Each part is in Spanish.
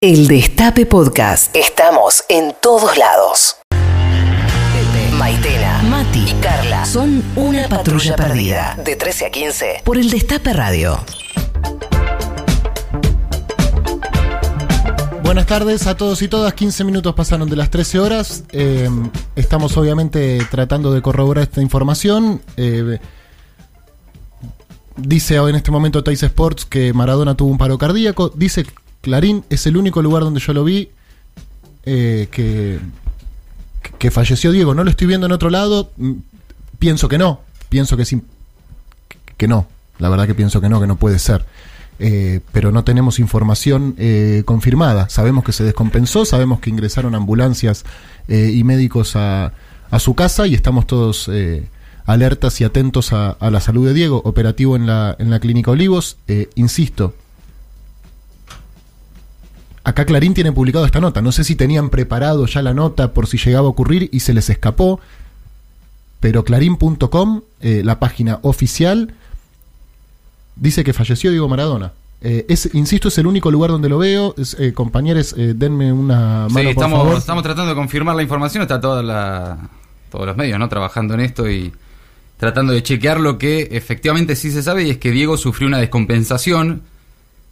El Destape Podcast. Estamos en todos lados. Pepe, Maitena, Mati y Carla son una patrulla perdida. De 13 a 15 por el Destape Radio. Buenas tardes a todos y todas. 15 minutos pasaron de las 13 horas. Eh, estamos obviamente tratando de corroborar esta información. Eh, dice en este momento Tais Sports que Maradona tuvo un paro cardíaco. Dice Clarín, es el único lugar donde yo lo vi eh, que, que falleció Diego. No lo estoy viendo en otro lado. Mm, Pienso que no. Pienso que sí. Que no. La verdad que pienso que no, que no puede ser. Eh, pero no tenemos información eh, confirmada. Sabemos que se descompensó, sabemos que ingresaron ambulancias eh, y médicos a, a, su casa y estamos todos eh, alertas y atentos a, a, la salud de Diego, operativo en la, en la Clínica Olivos. Insisto, acá Clarín tiene publicado esta nota. No sé si tenían preparado ya la nota por si llegaba a ocurrir y se les escapó, pero clarín.com, eh, la página oficial, dice que falleció Diego Maradona. Eh, es, insisto, es el único lugar donde lo veo. Es, eh, compañeros, eh, denme una mano, sí, por estamos, favor. estamos tratando de confirmar la información. Está toda la, todos los medios ¿no? trabajando en esto y tratando de chequear lo que efectivamente sí se sabe y es que Diego sufrió una descompensación.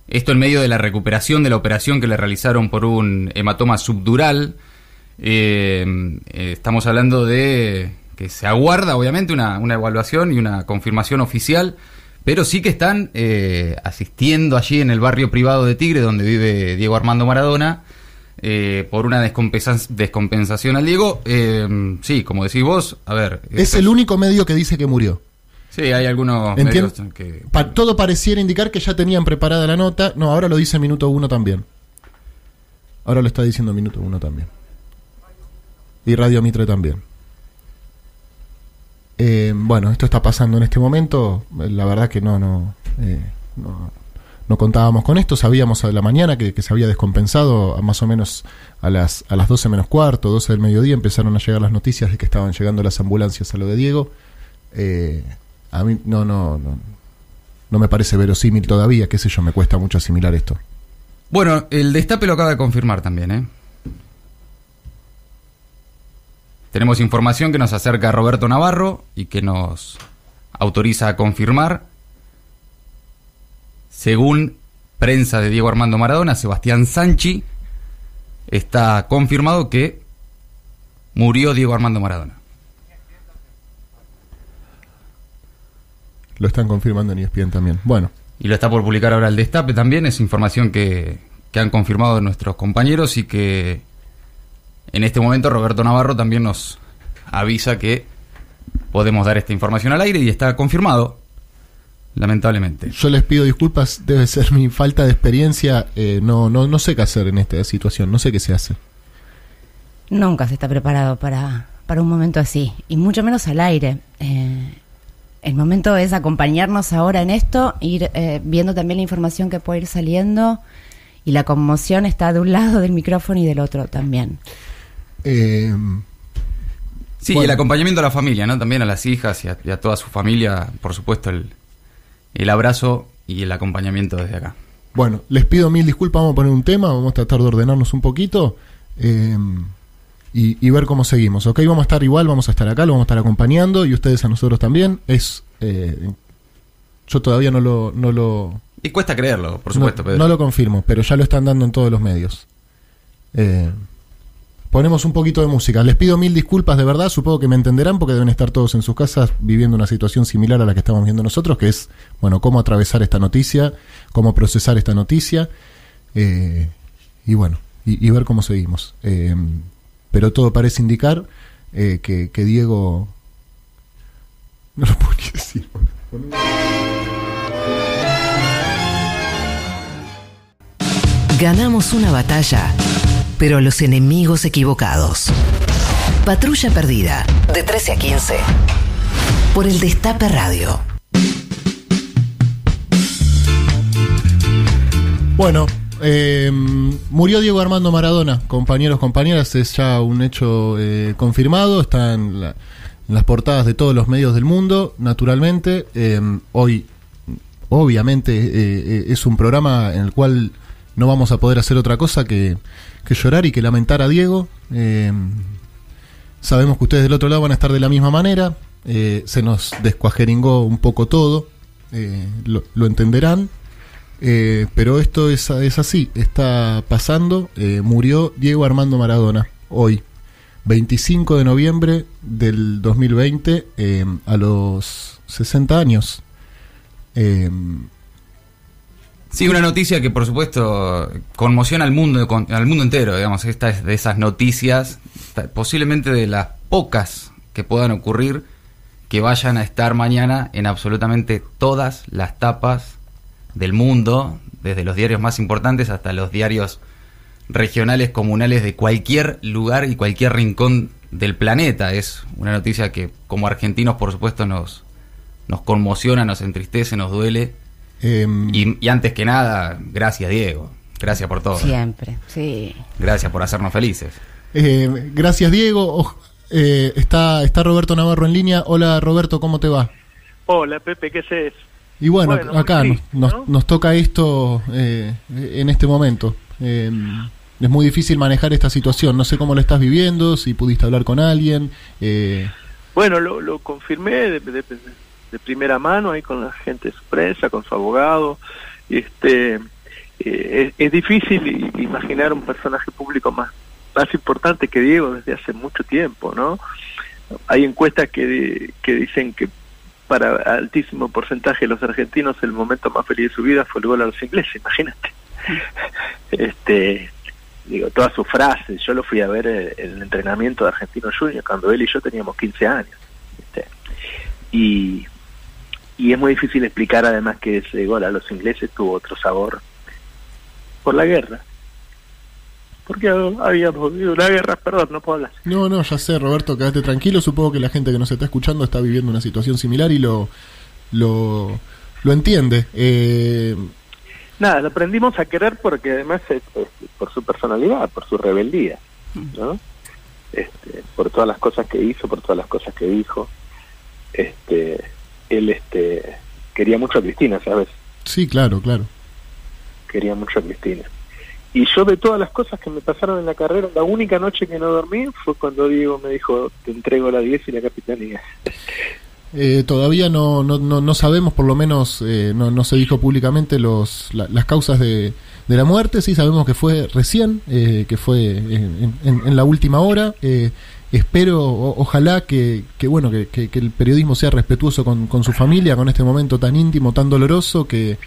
Esto en medio de la recuperación de la operación que le realizaron por un hematoma subdural. Eh, eh, estamos hablando de que se aguarda, obviamente, una, una evaluación y una confirmación oficial pero sí que están eh, asistiendo allí en el barrio privado de Tigre, donde vive Diego Armando Maradona, eh, por una descompensa descompensación al Diego. Eh, sí, como decís vos, a ver. Es el único medio que dice que murió. Sí, hay algunos medios que... Pa todo pareciera indicar que ya tenían preparada la nota. No, ahora lo dice Minuto Uno también. Ahora lo está diciendo Minuto Uno también. Y Radio Mitre también. Eh, bueno, esto está pasando en este momento. La verdad que no, no, eh, no, no, contábamos con esto. Sabíamos a la mañana que, que, se había descompensado a más o menos a las, a las 12 menos cuarto, 12 del mediodía. Empezaron a llegar las noticias de que estaban llegando las ambulancias a lo de Diego. Eh, a mí no, no, no, no me parece verosímil todavía. Qué sé yo, me cuesta mucho asimilar esto. Bueno, el destape lo acaba de confirmar también, ¿eh? Tenemos información que nos acerca Roberto Navarro y que nos autoriza a confirmar. Según prensa de Diego Armando Maradona, Sebastián Sanchi, está confirmado que murió Diego Armando Maradona. Lo están confirmando en ESPN también. Bueno. Y lo está por publicar ahora el Destape también. Es información que, que han confirmado nuestros compañeros y que en este momento Roberto Navarro también nos avisa que podemos dar esta información al aire y está confirmado, lamentablemente. Yo les pido disculpas, debe ser mi falta de experiencia. Eh, no, no, no sé qué hacer en esta situación, no sé qué se hace. Nunca se está preparado para, para un momento así, y mucho menos al aire. Eh, el momento es acompañarnos ahora en esto, ir eh, viendo también la información que puede ir saliendo, y la conmoción está de un lado del micrófono y del otro también. Eh, sí, bueno. y el acompañamiento a la familia, ¿no? También a las hijas y a, y a toda su familia, por supuesto, el, el, abrazo y el acompañamiento desde acá. Bueno, les pido mil disculpas, vamos a poner un tema, vamos a tratar de ordenarnos un poquito eh, y, y, ver cómo seguimos, ¿ok? Vamos a estar igual, vamos a estar acá, lo vamos a estar acompañando y ustedes a nosotros también. Es, eh, yo todavía no lo, no lo... Y cuesta creerlo, por supuesto. No, no lo confirmo, pero ya lo están dando en todos los medios. Eh, ponemos un poquito de música. Les pido mil disculpas de verdad, supongo que me entenderán porque deben estar todos en sus casas viviendo una situación similar a la que estamos viendo nosotros, que es, bueno, cómo atravesar esta noticia, cómo procesar esta noticia eh, y bueno, y, y, ver cómo seguimos. Eh, pero todo parece indicar eh, que, que, Diego... No lo puedo ni decir. Ganamos una batalla pero los enemigos equivocados. Patrulla Perdida, de 13 a 15, por el Destape Radio. Bueno, eh, murió Diego Armando Maradona, compañeros, compañeras, es ya un hecho eh, confirmado, está en, la, en, las portadas de todos los medios del mundo, naturalmente. Eh, hoy, obviamente, eh, es un programa en el cual no vamos a poder hacer otra cosa que, llorar y que lamentar a Diego. Sabemos que ustedes del otro lado van a estar de la misma manera. Se nos descuajeringó un poco todo, lo, entenderán. Eh, pero esto es, es, así, está pasando. murió Diego Armando Maradona hoy, 25 de noviembre del 2020, a los 60 años. Sí, una noticia que por supuesto conmociona al mundo, al mundo entero, digamos, esta es de esas noticias, posiblemente de las pocas que puedan ocurrir, que vayan a estar mañana en absolutamente todas las tapas del mundo, desde los diarios más importantes hasta los diarios regionales, comunales de cualquier lugar y cualquier rincón del planeta. Es una noticia que como argentinos por supuesto nos, nos conmociona, nos entristece, nos duele Em, y, antes que nada, gracias Diego. Gracias por todo. Siempre, sí. Gracias por hacernos felices. Eh, gracias Diego. Eh, está, está Roberto Navarro en línea. Hola Roberto, ¿cómo te va? Hola Pepe, ¿qué haces? Y bueno, acá nos, nos, toca esto eh, en este momento. Em, es muy difícil manejar esta situación. No sé cómo lo estás viviendo, si pudiste hablar con alguien. Bueno, lo, lo confirmé de, de, de primera mano ahí con la gente de su prensa, con su abogado. Este, eh, es, difícil imaginar un personaje público más, más importante que Diego desde hace mucho tiempo, ¿no? Hay encuestas que, que dicen que para altísimo porcentaje de los argentinos el momento más feliz de su vida fue el gol a los ingleses, imagínate. este digo, todas sus frases, yo lo fui a ver el, el entrenamiento de Argentino Junior cuando él y yo teníamos 15 años. Este, y y es muy difícil explicar además que ese gol a los ingleses tuvo otro sabor por la guerra. Porque vivido una guerra, perdón, no puedo hablar. No, no, ya sé, Roberto, quédate tranquilo. Supongo que la gente que nos está escuchando está viviendo una situación similar y lo, lo, lo entiende. Eh... Nada, lo aprendimos a querer porque además es, por su personalidad, por su rebeldía, ¿no? Este, por todas las cosas que hizo, por todas las cosas que dijo. Este, él este quería mucho a Cristina, ¿sabes? Sí, claro, claro. Quería mucho a Cristina. Y yo de todas las cosas que me pasaron en la carrera, la única noche que no dormí fue cuando Diego me dijo, te entrego la 10 y la capitanía. Eh, todavía no, no, no, sabemos, por lo menos eh, no, no se dijo públicamente los, las causas de, de la muerte, sí sabemos que fue recién, eh, que fue en, la última hora. Eh, espero, ojalá que, que bueno, que, que, el periodismo sea respetuoso con, con, su familia, con este momento tan íntimo, tan doloroso, que,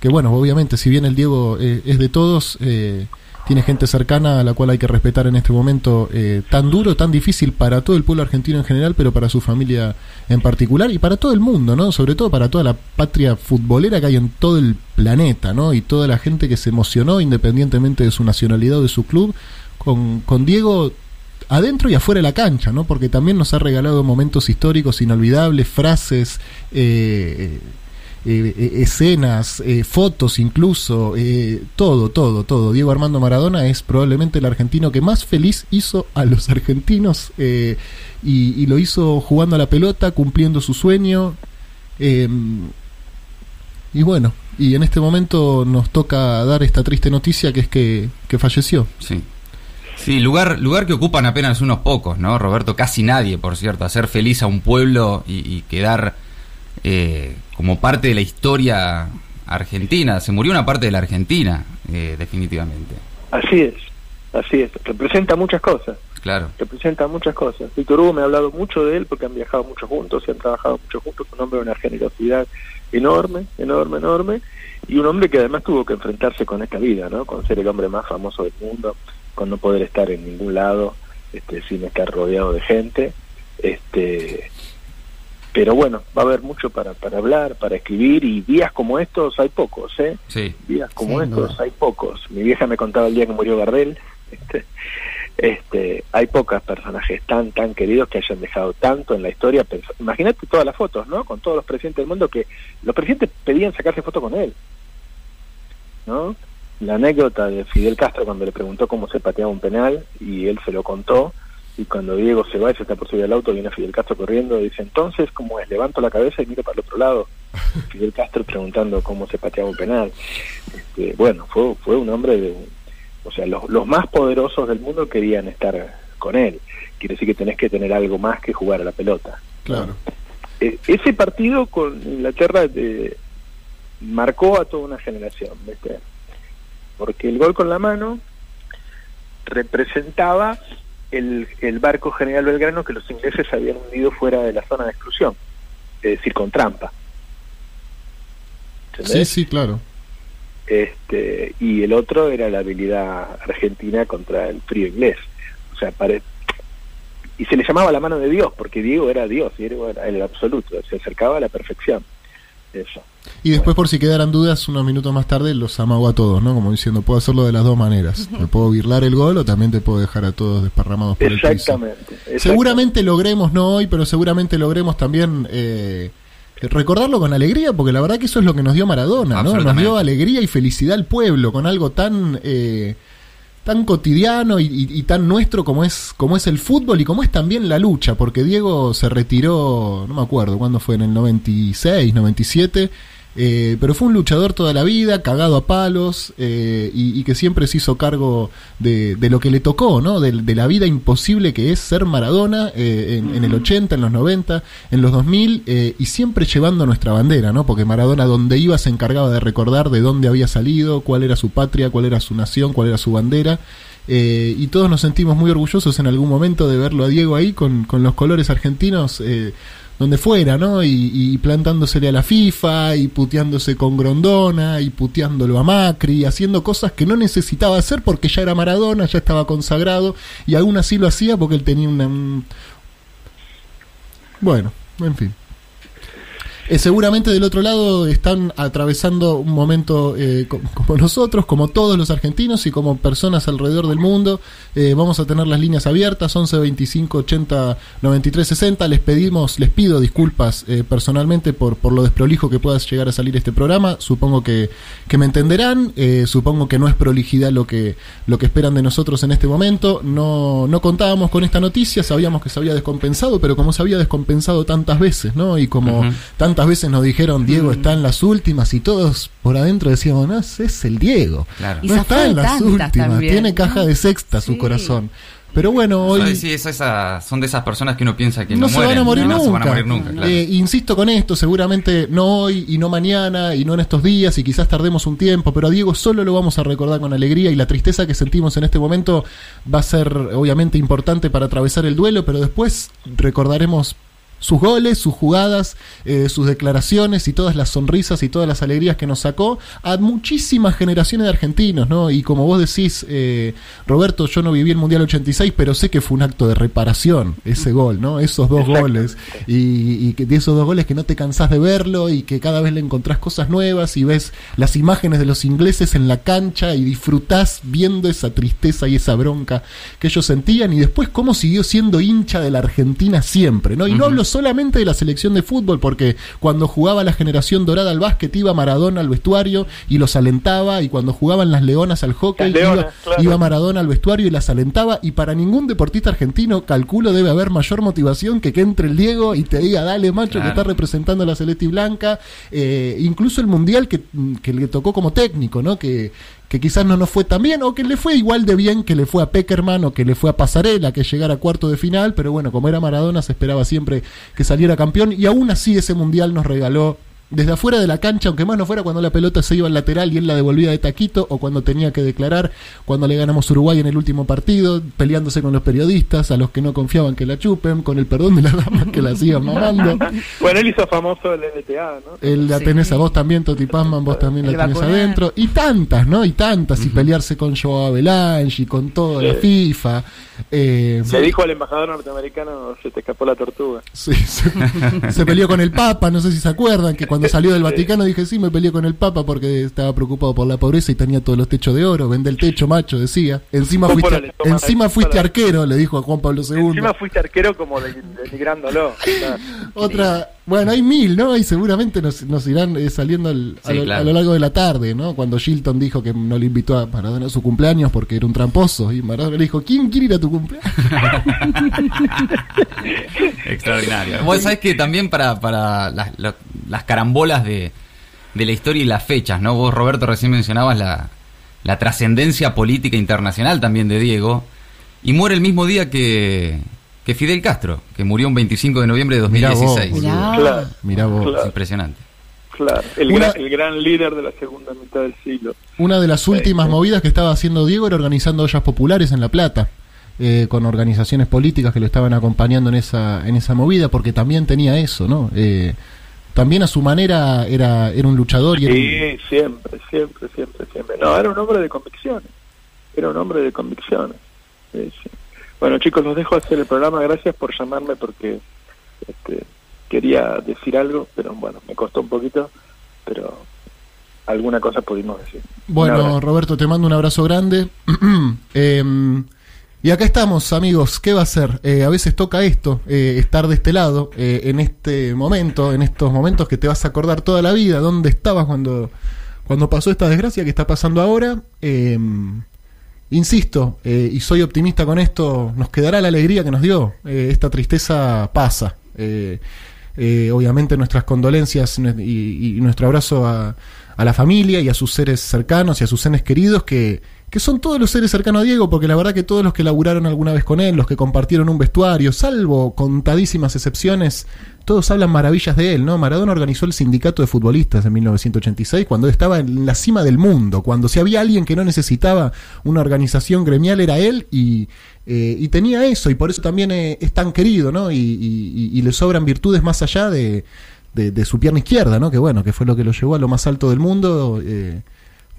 que bueno, obviamente, si bien el Diego eh, es de todos, eh, tiene gente cercana a la cual hay que respetar en este momento eh, tan duro, tan difícil para todo el pueblo argentino en general, pero para su familia en particular y para todo el mundo, ¿no? Sobre todo para toda la patria futbolera que hay en todo el planeta, ¿no? Y toda la gente que se emocionó, independientemente de su nacionalidad o de su club, con, con Diego adentro y afuera de la cancha, ¿no? Porque también nos ha regalado momentos históricos inolvidables, frases, eh, escenas, fotos incluso, todo, todo, todo. Diego Armando Maradona es probablemente el argentino que más feliz hizo a los argentinos y, y, lo hizo jugando a la pelota, cumpliendo su sueño. Em, y bueno, y en este momento nos toca dar esta triste noticia que es que, que falleció. Sí. Sí, lugar, lugar que ocupan apenas unos pocos, ¿no, Roberto? Casi nadie, por cierto. Hacer feliz a un pueblo y, quedar eh, como parte de la historia argentina. Se murió una parte de la Argentina, eh, definitivamente. Así es, así es. Representa muchas cosas. Claro. Representa muchas cosas. Víctor Hugo me ha hablado mucho de él porque han viajado mucho juntos, se han trabajado mucho juntos. Un hombre de una generosidad enorme, enorme, enorme. Y un hombre que además tuvo que enfrentarse con esta vida, ¿no? Con ser el hombre más famoso del mundo con no poder estar en ningún lado este, sin estar rodeado de gente. Este, pero bueno, va a haber mucho para, para hablar, para escribir y días como estos hay pocos, ¿eh? Sí. Días como estos hay pocos. Mi vieja me contaba el día que murió Gardel. Este, este, hay pocos personajes tan tan queridos que hayan dejado tanto en la historia. Imagínate todas las fotos, ¿no? Con todos los presidentes del mundo que los presidentes pedían sacarse fotos con él, ¿no? la anécdota de Fidel Castro cuando le preguntó cómo se pateaba un penal y él se lo contó, y cuando Diego se va y se está por subir al auto, viene Fidel Castro corriendo y dice, entonces, ¿cómo es? Levanto la cabeza y miro para el otro lado. Fidel Castro preguntando cómo se pateaba un penal. Este, bueno, fue, fue un hombre de... O sea, los, los más poderosos del mundo querían estar con él. Quiere decir que tenés que tener algo más que jugar a la pelota. Claro. Eh, ese partido con Inglaterra de, marcó a toda una generación, ¿viste? Porque el gol con la mano representaba el, el barco General Belgrano que los ingleses habían hundido fuera de la zona de exclusión, es decir, con trampa. Sí, ¿Entendés? sí, claro. Este, y el otro era la habilidad argentina contra el frío inglés. O sea, pare- y se le llamaba la mano de Dios, porque Diego era Dios, Diego era el absoluto, se acercaba a la perfección. Eso. Y después, por si quedaran dudas, unos minutos más tarde los amagó a todos, ¿no? Como diciendo, puedo hacerlo de las dos maneras. Me puedo birlar el gol o también te puedo dejar a todos desparramados por el piso. Exactamente. exactamente. Seguramente logremos, no hoy, pero seguramente logremos también eh, recordarlo con alegría, porque la verdad que eso es lo que nos dio Maradona, ¿no? Nos dio alegría y felicidad al pueblo, con algo tan eh, tan cotidiano y, tan nuestro como es como es el fútbol y como es también la lucha, porque Diego se retiró, no me acuerdo cuándo fue, en el 96, 97. Eh, pero fue un luchador toda la vida, cagado a palos, eh, y, y que siempre se hizo cargo de, de lo que le tocó, ¿no? De, de la vida imposible que es ser Maradona eh, en, en el 80, en los 90, en los 2000, eh, y siempre llevando nuestra bandera, ¿no? Porque Maradona donde iba se encargaba de recordar de dónde había salido, cuál era su patria, cuál era su nación, cuál era su bandera. eh, y todos nos sentimos muy orgullosos en algún momento de verlo a Diego ahí con, con los colores argentinos eh, donde fuera, ¿no? Y, plantándosele a la FIFA, y puteándose con Grondona, y puteándolo a Macri, y haciendo cosas que no necesitaba hacer porque ya era Maradona, ya estaba consagrado, y aún así lo hacía porque él tenía una... un- Bueno, en fin. Eh, seguramente del otro lado están atravesando un momento eh, co- como nosotros, como todos los argentinos y como personas alrededor del mundo. Eh, vamos a tener las líneas abiertas, 11 25 80 93 60. Les pedimos, les pido disculpas personalmente por, por lo desprolijo que pueda llegar a salir este programa. Supongo que, que me entenderán. supongo que no es prolijidad lo que, lo que esperan de nosotros en este momento. No, no contábamos con esta noticia, sabíamos que se había descompensado, pero como se había descompensado tantas veces, ¿no? Y como Ujú. tantas veces nos dijeron Diego está en las últimas y todos por adentro decíamos, no, ese es el Diego. Claro. No está en las últimas, también, tiene ¿no? caja de sexta su Sí. corazón. Pero bueno, hoy sí, esa- son de esas personas que uno piensa que no, no, se mueren, van a morir no nunca. se van a morir nunca, claro. Eh, insisto con esto, seguramente no hoy y no mañana y no en estos días y quizás tardemos un tiempo, pero a Diego solo lo vamos a recordar con alegría y la tristeza que sentimos en este momento va a ser obviamente importante para atravesar el duelo, pero después recordaremos sus goles, sus jugadas, eh, sus declaraciones y todas las sonrisas y todas las alegrías que nos sacó a muchísimas generaciones de argentinos, ¿no? Y como vos decís, eh, Roberto, yo no viví el Mundial 86, pero sé que fue un acto de reparación ese gol, ¿no? Esos dos goles. Y, y que de esos dos goles que no te cansás de verlo y que cada vez le encontrás cosas nuevas y ves las imágenes de los ingleses en la cancha y disfrutás viendo esa tristeza y esa bronca que ellos sentían y después cómo siguió siendo hincha de la Argentina siempre, ¿no? Y no hablo solamente de la selección de fútbol, porque cuando jugaba la generación dorada al básquet iba Maradona al vestuario y los alentaba, y cuando jugaban las leonas al hockey leonas, iba, claro. iba Maradona al vestuario y las alentaba, y para ningún deportista argentino, calculo, debe haber mayor motivación que que entre el Diego y te diga, dale macho, que está representando a la Celeste y Blanca, eh, incluso el Mundial que, que le tocó como técnico, ¿no? Que, que quizás no nos fue tan bien, o que le fue igual de bien que le fue a Peckerman o que le fue a Pasarela, que llegara a cuarto de final, pero bueno, como era Maradona, se esperaba siempre que saliera campeón, y aún así ese mundial nos regaló desde afuera de la cancha, aunque más no fuera cuando la pelota se iba al lateral y él la devolvía de taquito, o cuando tenía que declarar, cuando le ganamos a Uruguay en el último partido, peleándose con los periodistas, a los que no confiaban que la chupen, con el perdón de las damas que la sigan mamando. Bueno, él hizo famoso el LTA, ¿no? El la Sí. tenés a vos también, Toti Pazman, vos también El la tenés vacunar. adentro. Y tantas, ¿no? Y tantas. Y pelearse con Joao y con toda la. FIFA. Eh, Le dijo al embajador norteamericano, se te escapó la tortuga. sí, se, se peleó con el Papa, no sé si se acuerdan, que cuando cuando salió del Vaticano dije, sí, me peleé con el Papa porque estaba preocupado por la pobreza y tenía todos los techos de oro. Vende el techo, macho, decía. Encima fuiste, encima fuiste arquero, le dijo a Juan Pablo II. Encima fuiste arquero como de- denigrándolo. Otra, bueno, hay mil, ¿no? Y seguramente nos, nos irán eh, saliendo al- a, lo, claro. a lo largo de la tarde, ¿no? Cuando Shilton dijo que no le invitó a Maradona a su cumpleaños porque era un tramposo. Y Maradona le dijo, ¿quién quiere ir a tu cumpleaños? Extraordinario. Vos sabés que también para, para las, la- las carambolas de, de la historia y las fechas, ¿no? Vos, Roberto, recién mencionabas la, la trascendencia política internacional también de Diego. Y muere el mismo día que, que Fidel Castro, que murió un 25 de noviembre de Mirá vos, 2016. boludo. Mirá. Claro. Mirá vos. Claro. Impresionante. claro, el, Una- gran, el gran líder de la segunda mitad del siglo. Una de las últimas movidas que estaba haciendo Diego era organizando ollas populares en La Plata, eh, con organizaciones políticas que lo estaban acompañando en esa, en esa movida, porque también tenía eso, ¿no? Eh, también a su manera era, era un luchador y era un- Sí, siempre, siempre, siempre, siempre. No, era un hombre de convicciones. Era un hombre de convicciones. Sí, sí. Bueno, chicos, los dejo hacer el programa. Gracias por llamarme porque este, quería decir algo, pero bueno, me costó un poquito, pero alguna cosa pudimos decir. Bueno. Roberto, te mando un abrazo grande. Em, y acá estamos, amigos. ¿Qué va a ser? Eh, a veces toca esto, eh, estar de este lado, eh, en este momento, en estos momentos que te vas a acordar toda la vida, dónde estabas cuando, cuando pasó esta desgracia que está pasando ahora. Em, insisto, eh, y soy optimista con esto, nos quedará la alegría que nos dio. Eh, esta tristeza pasa. Eh, obviamente nuestras condolencias y nuestro abrazo a, a la familia y a sus seres cercanos y a sus seres queridos que, que son todos los seres cercanos a Diego, porque la verdad que todos los que laburaron alguna vez con él, los que compartieron un vestuario, salvo contadísimas excepciones, todos hablan maravillas de él, ¿no? Maradona organizó el sindicato de futbolistas en 1986 cuando estaba en la cima del mundo, cuando si había alguien que no necesitaba una organización gremial era él y, eh, y tenía eso y por eso también eh, es tan querido, ¿no? Y, y- y- y le sobran virtudes más allá de, de- de su pierna izquierda, ¿no? Que bueno, que fue lo que lo llevó a lo más alto del mundo. eh,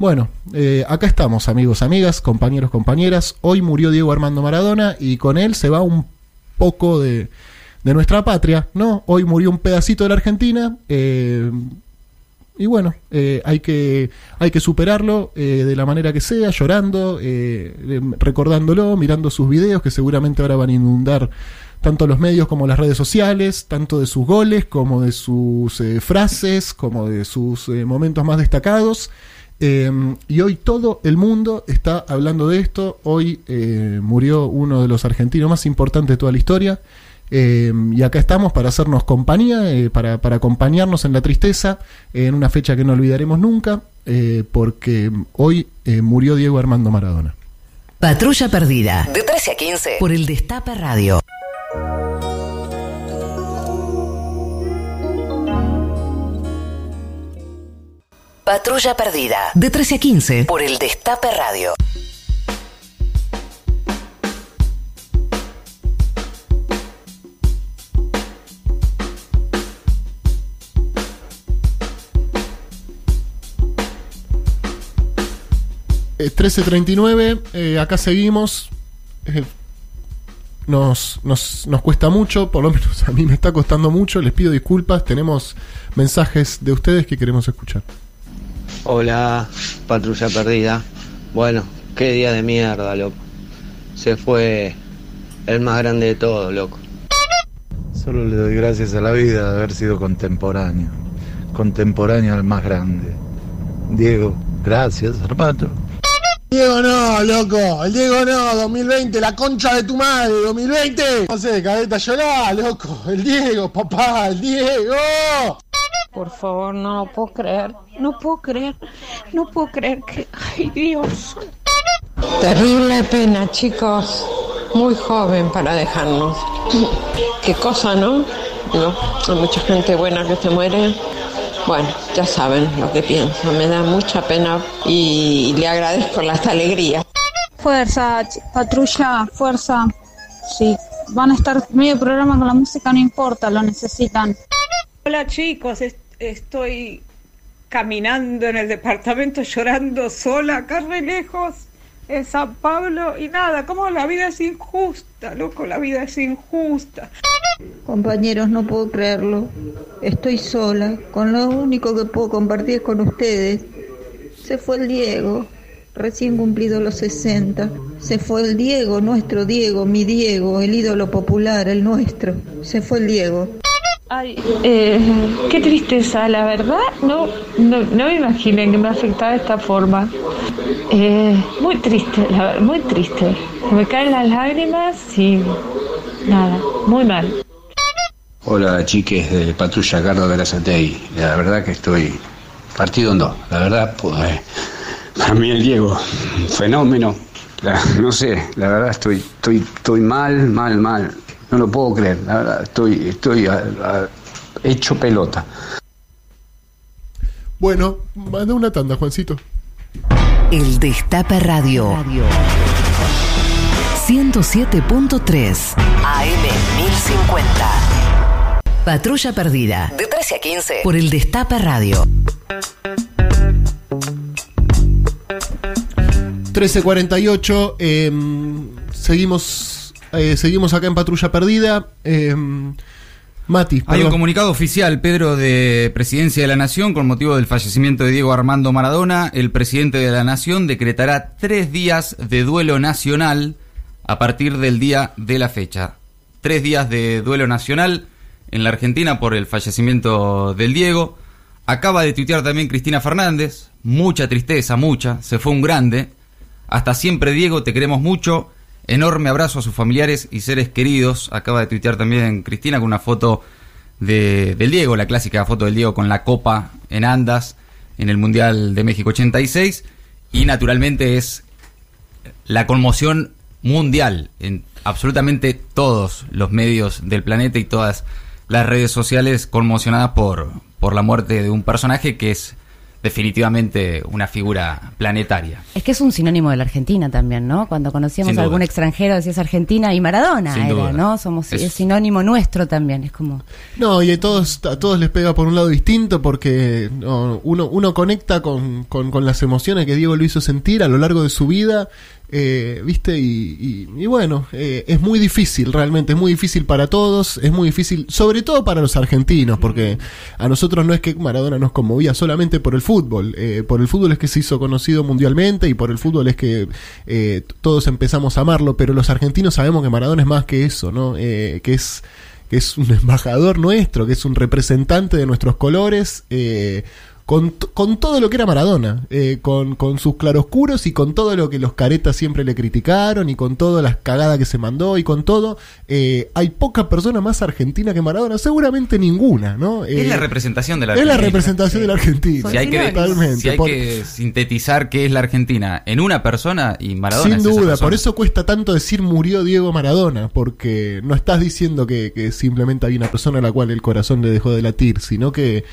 bueno, eh, acá estamos, amigos, amigas, compañeros, compañeras. Hoy murió Diego Armando Maradona y con él se va un poco de, de nuestra patria, ¿no? Hoy murió un pedacito de la Argentina. eh, y bueno, eh, hay, que, hay que superarlo eh, de la manera que sea, llorando, eh, eh, recordándolo, mirando sus videos que seguramente ahora van a inundar tanto los medios como las redes sociales, tanto de sus goles como de sus frases, como de sus momentos más destacados. Eh, y hoy todo el mundo está hablando de esto. Hoy eh, murió uno de los argentinos más importantes de toda la historia. Eh, y acá estamos para hacernos compañía, eh, para, para acompañarnos en la tristeza, eh, en una fecha que no olvidaremos nunca, eh, porque hoy eh, murió Diego Armando Maradona. Patrulla Perdida. De 13 a 15. Por el Destape Radio. Patrulla Perdida. De 13 a 15. Por el Destape Radio. Eh, 13.39, eh, acá seguimos. Eh, nos, nos, nos cuesta mucho, por lo menos a mí me está costando mucho, les pido disculpas, tenemos mensajes de ustedes que queremos escuchar. Hola, patrulla perdida. Bueno, qué día de mierda, loco. Se fue el más grande de todos, loco. Solo le doy gracias a la vida de haber sido contemporáneo. Contemporáneo al más grande. Diego, gracias, hermano. Diego no, loco, el Diego no, 2020, la concha de tu madre, 2020. No sé, cadeta llorá, loco, el Diego, papá, el Diego. Por favor, no lo puedo creer. No puedo creer. No puedo creer que. Ay, Dios. Terrible pena, chicos. Muy joven para dejarnos. Qué cosa, ¿no? No, hay mucha gente buena que se muere. Bueno, ya saben lo que pienso. Me da mucha pena y le agradezco las alegrías. Fuerza, patrulla, fuerza. Sí, van a estar medio programa con la música, no importa, lo necesitan. Hola, chicos. Es- estoy caminando en el departamento llorando sola, acá re lejos, en San Pablo. Y nada, como la vida es injusta, loco, la vida es injusta. Compañeros, no puedo creerlo. Estoy sola, con lo único que puedo compartir es con ustedes. Se fue el Diego, recién cumplido los 60. Se fue el Diego, nuestro Diego, mi Diego, el ídolo popular, el nuestro. Se fue el Diego. Ay, eh, qué tristeza, la verdad, no, no, no me imaginé que me afectara de esta forma. Eh, muy triste, la verdad, muy triste. Me caen las lágrimas y nada, muy mal. Hola chiques de Patrulla Carlos de la. La verdad que estoy partido en dos. La verdad, pues, eh, para mí el Diego, fenómeno. No sé, la verdad estoy, estoy, estoy mal, mal, mal. No lo puedo creer. La verdad, estoy, estoy a- a- hecho pelota. Bueno, manda una tanda, Juancito. El Destape Radio. 107.3 AM 1050. Patrulla Perdida. De 13 a 15. Por el Destape Radio. 1348, eh, seguimos, eh, seguimos acá en Patrulla Perdida. Eh, Mati, Hay un perdón. comunicado oficial, Pedro, de Presidencia de la Nación con motivo del fallecimiento de Diego Armando Maradona. El presidente de la Nación decretará tres días de duelo nacional a partir del día de la fecha. Tres días de duelo nacional en la Argentina por el fallecimiento del Diego. Acaba de tuitear también Cristina Fernández. Mucha tristeza, mucha. Se fue un grande. Hasta siempre, Diego, te queremos mucho. Enorme abrazo a sus familiares y seres queridos. Acaba de tuitear también Cristina con una foto de, del Diego, la clásica foto del Diego con la copa en andas en el Mundial de México 86. Y naturalmente es la conmoción mundial en absolutamente todos los medios del planeta y todas las redes sociales conmocionadas por, por la muerte de un personaje que es definitivamente una figura planetaria. Es que es un sinónimo de la Argentina también, ¿no? Cuando conocíamos a algún extranjero decías Argentina y Maradona Sin era, duda. ¿no? Somos Es- es sinónimo nuestro también, es como No, y a todos, a todos les pega por un lado distinto porque no, uno, uno conecta con, con- con las emociones que Diego lo hizo sentir a lo largo de su vida, eh, ¿viste? Y, y- y bueno, eh, es muy difícil, realmente, es muy difícil para todos, es muy difícil, sobre todo para los argentinos, porque a nosotros no es que Maradona nos conmovía solamente por el fútbol, eh, por el fútbol es que se hizo conocido mundialmente y por el fútbol es que eh, todos empezamos a amarlo, pero los argentinos sabemos que Maradona es más que eso, ¿no? Que es que es un embajador nuestro, que es un representante de nuestros colores, con, con todo lo que era Maradona, eh, con, con sus claroscuros y con todo lo que los caretas siempre le criticaron y con todas las cagadas que se mandó y con todo, eh, hay poca persona más argentina que Maradona, seguramente ninguna, ¿no? es Eh, la representación de la es la Argentina. representación de la Argentina. Si hay, que, Totalmente. si hay Por- que sintetizar qué es la Argentina en una persona y Maradona Sin es duda, por eso cuesta tanto decir murió Diego Maradona, porque no estás diciendo que, que simplemente hay una persona a la cual el corazón le dejó de latir, sino que,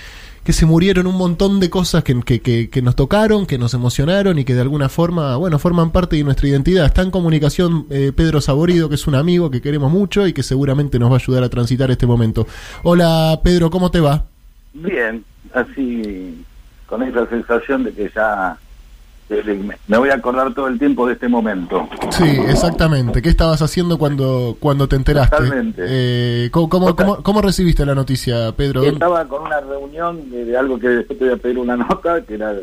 que se murieron un montón de cosas que, que, que- nos tocaron, que nos emocionaron y que de alguna forma, bueno, forman parte de nuestra identidad. Está en comunicación eh, Pedro Saborido, que es un amigo que queremos mucho y que seguramente nos va a ayudar a transitar este momento. Hola Pedro, ¿cómo te va? Bien, así con esa sensación de que ya me voy a acordar todo el tiempo de este momento. Sí, exactamente. ¿Qué estabas haciendo cuando, cuando te enteraste? Totalmente. Eh, ¿cómo, cómo, cómo- cómo recibiste la noticia, Pedro? Estaba con una reunión de, de algo que después te voy a pedir una nota, que era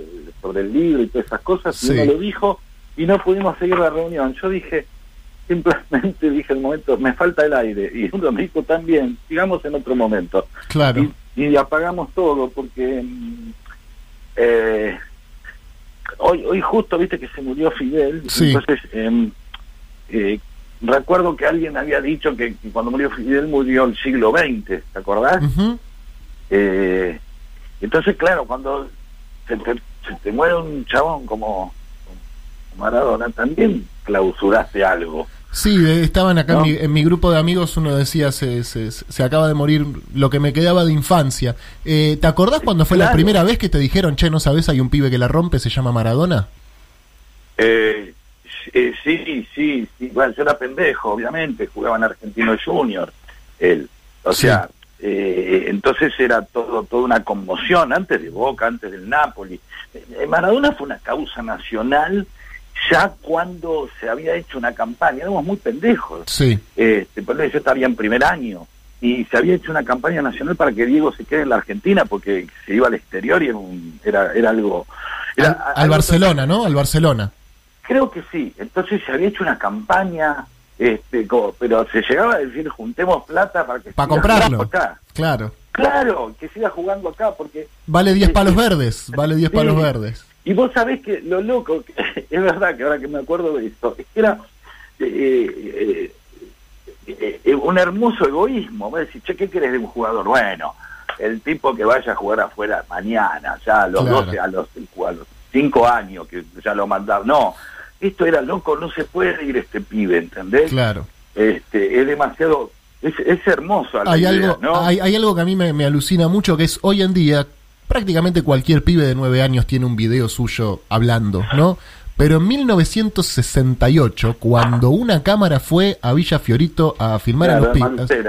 sobre el libro y todas esas cosas, y Sí. uno lo dijo y no pudimos seguir la reunión. Yo dije, simplemente dije el momento, me falta el aire, y uno me dijo también, sigamos en otro momento. Claro. y, y apagamos todo porque mm, eh, hoy hoy justo viste que se murió Fidel Sí. entonces em, eh, recuerdo que alguien había dicho que, que cuando murió Fidel murió el siglo XX ¿te acordás? Eh, entonces claro cuando se te, se te muere un chabón como como Maradona también clausuraste algo Sí, de- estaban acá ¿No? en, mi, en mi grupo de amigos, uno decía, se, se, se acaba de morir lo que me quedaba de infancia. Eh, ¿Te acordás cuando fue la primera vez que te dijeron, che, no sabes, hay un pibe que la rompe, se llama Maradona? Eh, eh, sí, sí, sí. Bueno, yo era pendejo, obviamente, jugaba en Argentino Junior, él. O Sí. sea, eh, entonces era todo toda una conmoción, antes de Boca, antes del Napoli. Eh, Maradona fue una causa nacional ya cuando se había hecho una campaña, éramos muy pendejos. Sí. Este, por eso yo estaría en primer año. y se había hecho una campaña nacional para que Diego se quede en la Argentina porque se iba al exterior y era, un- era, era algo... era Al, al algo- Barcelona, ¿no? Al Barcelona. Creo que sí. Entonces se había hecho una campaña, este, como- pero se llegaba a decir juntemos plata para que Para comprarlo. jugando acá. Claro. Claro, que siga jugando acá porque Vale 10 Sí, palos verdes. Vale 10 Sí. palos verdes. Y vos sabés que lo loco, que- es verdad que ahora que me acuerdo de esto, es que era eh, eh, eh, un hermoso egoísmo. Vos decís, che, ¿qué querés de un jugador? Bueno, el tipo que vaya a jugar afuera mañana, ya a los Claro. 12, a los, a los 5 años que ya lo mandaron. No, esto era loco, no se puede ir este pibe, ¿entendés? Claro. Este, es demasiado, es, es hermoso. Hay idea, algo, ¿no? hay, hay algo que a mí me, me alucina mucho, que es hoy en día prácticamente cualquier pibe de 9 años tiene un video suyo hablando, ¿no? Pero en 1968, cuando una cámara fue a Villa Fiorito a filmar a Claro, los pibes...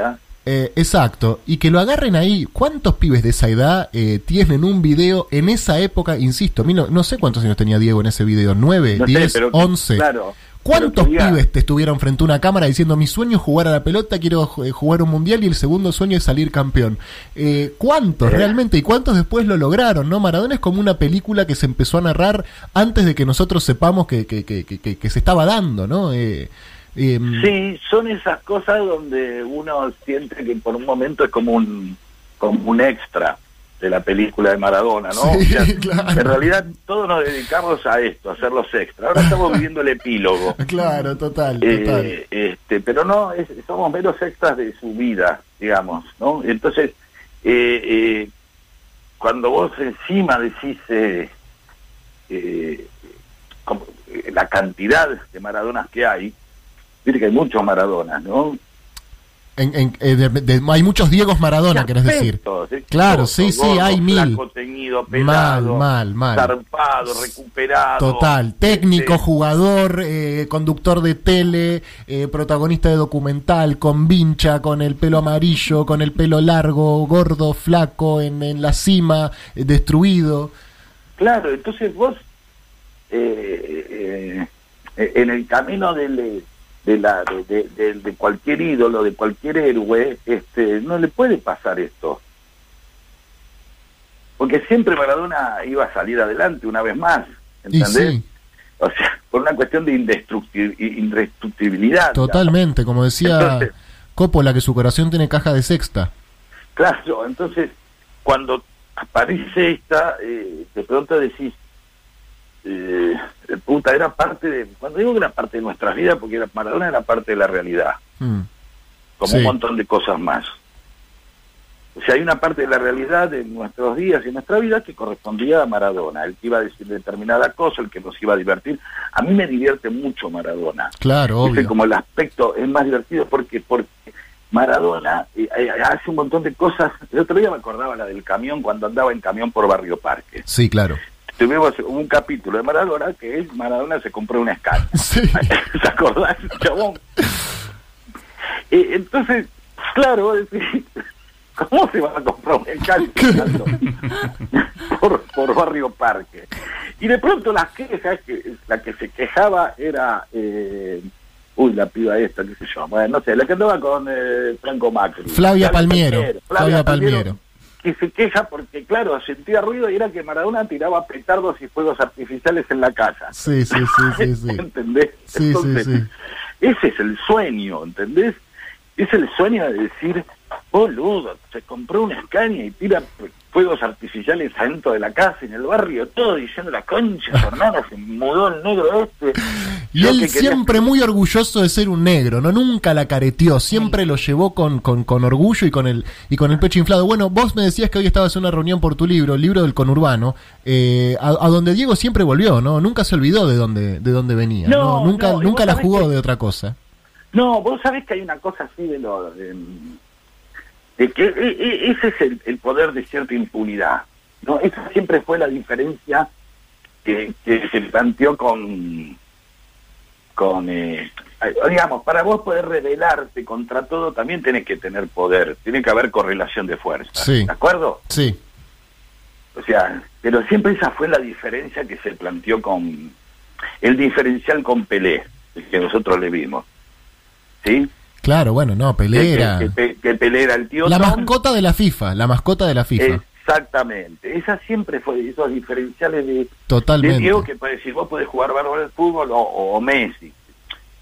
Eh, exacto, y que lo agarren ahí. ¿Cuántos pibes de esa edad eh, tienen un video en esa época? Insisto, no, no sé cuántos años tenía Diego en ese video, ¿nueve, No sé, diez, pero que- once? Claro. ¿Cuántos pibes te estuvieron frente a una cámara diciendo mi sueño es jugar a la pelota, quiero eh, jugar un mundial y el segundo sueño es salir campeón? Eh, ¿Cuántos Eh. realmente y cuántos después lo lograron? ¿no? Maradona es como una película que se empezó a narrar antes de que nosotros sepamos que, que, que, que- que- se estaba dando, ¿no? Eh, eh, Sí, son esas cosas donde uno siente que por un momento es como un como un extra de la película de Maradona, ¿no? Sí, O sea, claro. En realidad todos nos dedicamos a esto, a hacer los extras. Ahora estamos viviendo el epílogo. Claro, total, Eh, total. este, pero no, es- somos meros extras de su vida, digamos, ¿no? Entonces, eh, eh, cuando vos encima decís eh, eh, como, la cantidad de Maradonas que hay, viste que hay muchos Maradonas, ¿no? En- en- eh, de- de- hay muchos Diegos Maradona, querés decir. Claro, sí, sí, gordo, hay mil. pelado, mal, mal. zarpado, recuperado. Total, técnico, este, jugador, eh, conductor de tele, eh, protagonista de documental, con vincha, con el pelo amarillo, con el pelo largo, gordo, flaco, en, en la cima, eh, destruido. Claro, entonces vos, eh, eh, en el camino del, de, la, de, de- de- de cualquier ídolo, de cualquier héroe, este, no le puede pasar esto. Porque siempre Maradona iba a salir adelante una vez más, ¿entendés? sí, O sea, por una cuestión de indestructi- indestructibilidad. totalmente, como decía Entonces- Coppola, que su corazón tiene caja de sexta. Claro, entonces cuando aparece esta, eh, de pronto decís, eh, puta, era parte de, cuando digo que era parte de nuestras vidas, porque era, Maradona era parte de la realidad, Mm. como Sí. un montón de cosas más. O sea, hay una parte de la realidad de nuestros días y nuestra vida que correspondía a Maradona, el que iba a decir determinada cosa, el que nos iba a divertir. A mí me divierte mucho Maradona. Claro, Ese obvio. como el aspecto es más divertido porque porque Maradona eh, eh, hace un montón de cosas. El otro día me acordaba la del camión cuando andaba en camión por Barrio Parque. Sí, claro. Tuvimos un capítulo de Maradona que es Maradona se compró una escala. Sí. ¿Te acordás, chabón? Eh, entonces, claro, decís, ¿cómo se va a comprar una escala por, por Barrio Parque? Y de pronto las quejas, que la que se quejaba era, eh, uy, la piba esta, qué sé yo, bueno, no sé, la que andaba con eh, Franco Macri. Flavia Palmiero. Flavia Flavia Palmiero Palmiero. Que se queja porque, claro, sentía ruido y era que Maradona tiraba petardos y fuegos artificiales en la casa. Sí, sí, sí, sí, sí. ¿Entendés? Sí, sí, Entonces, sí. ese es el sueño, ¿entendés? Es el sueño de decir, boludo, se compró una Scania y tira fuegos artificiales adentro de la casa, en el barrio, todo diciendo la concha, hermano se mudó el negro este. Y Yo él que siempre muy orgulloso de ser un negro, no nunca la careteó, siempre lo llevó con, con, con orgullo y con el y con el pecho inflado. Bueno, vos me decías que hoy estabas en una reunión por tu libro, el libro del conurbano, eh, a, a donde Diego siempre volvió, ¿no? Nunca se olvidó de dónde de dónde venía, ¿no? No, nunca no, nunca la jugó que- de otra cosa. No, vos sabés que hay una cosa así de lo... De, de que e- e- ese es el, el poder de cierta impunidad. ¿no? Esa siempre fue la diferencia que, que se planteó con... con eh, digamos, para vos poder rebelarte contra todo también tenés que tener poder, tiene que haber correlación de fuerza. Sí. ¿De acuerdo? Sí, O sea, pero siempre esa fue la diferencia que se planteó con... El diferencial con Pelé, el que nosotros le vimos. ¿Sí? Claro, bueno, no, Pelé Que- que, que- que Pelé era el tío la Tom. mascota de la FIFA, la mascota de la FIFA. Exactamente. Esa siempre fue esos diferenciales de, Totalmente. de Diego que puede decir, vos podés jugar bárbaro al fútbol o, o Messi,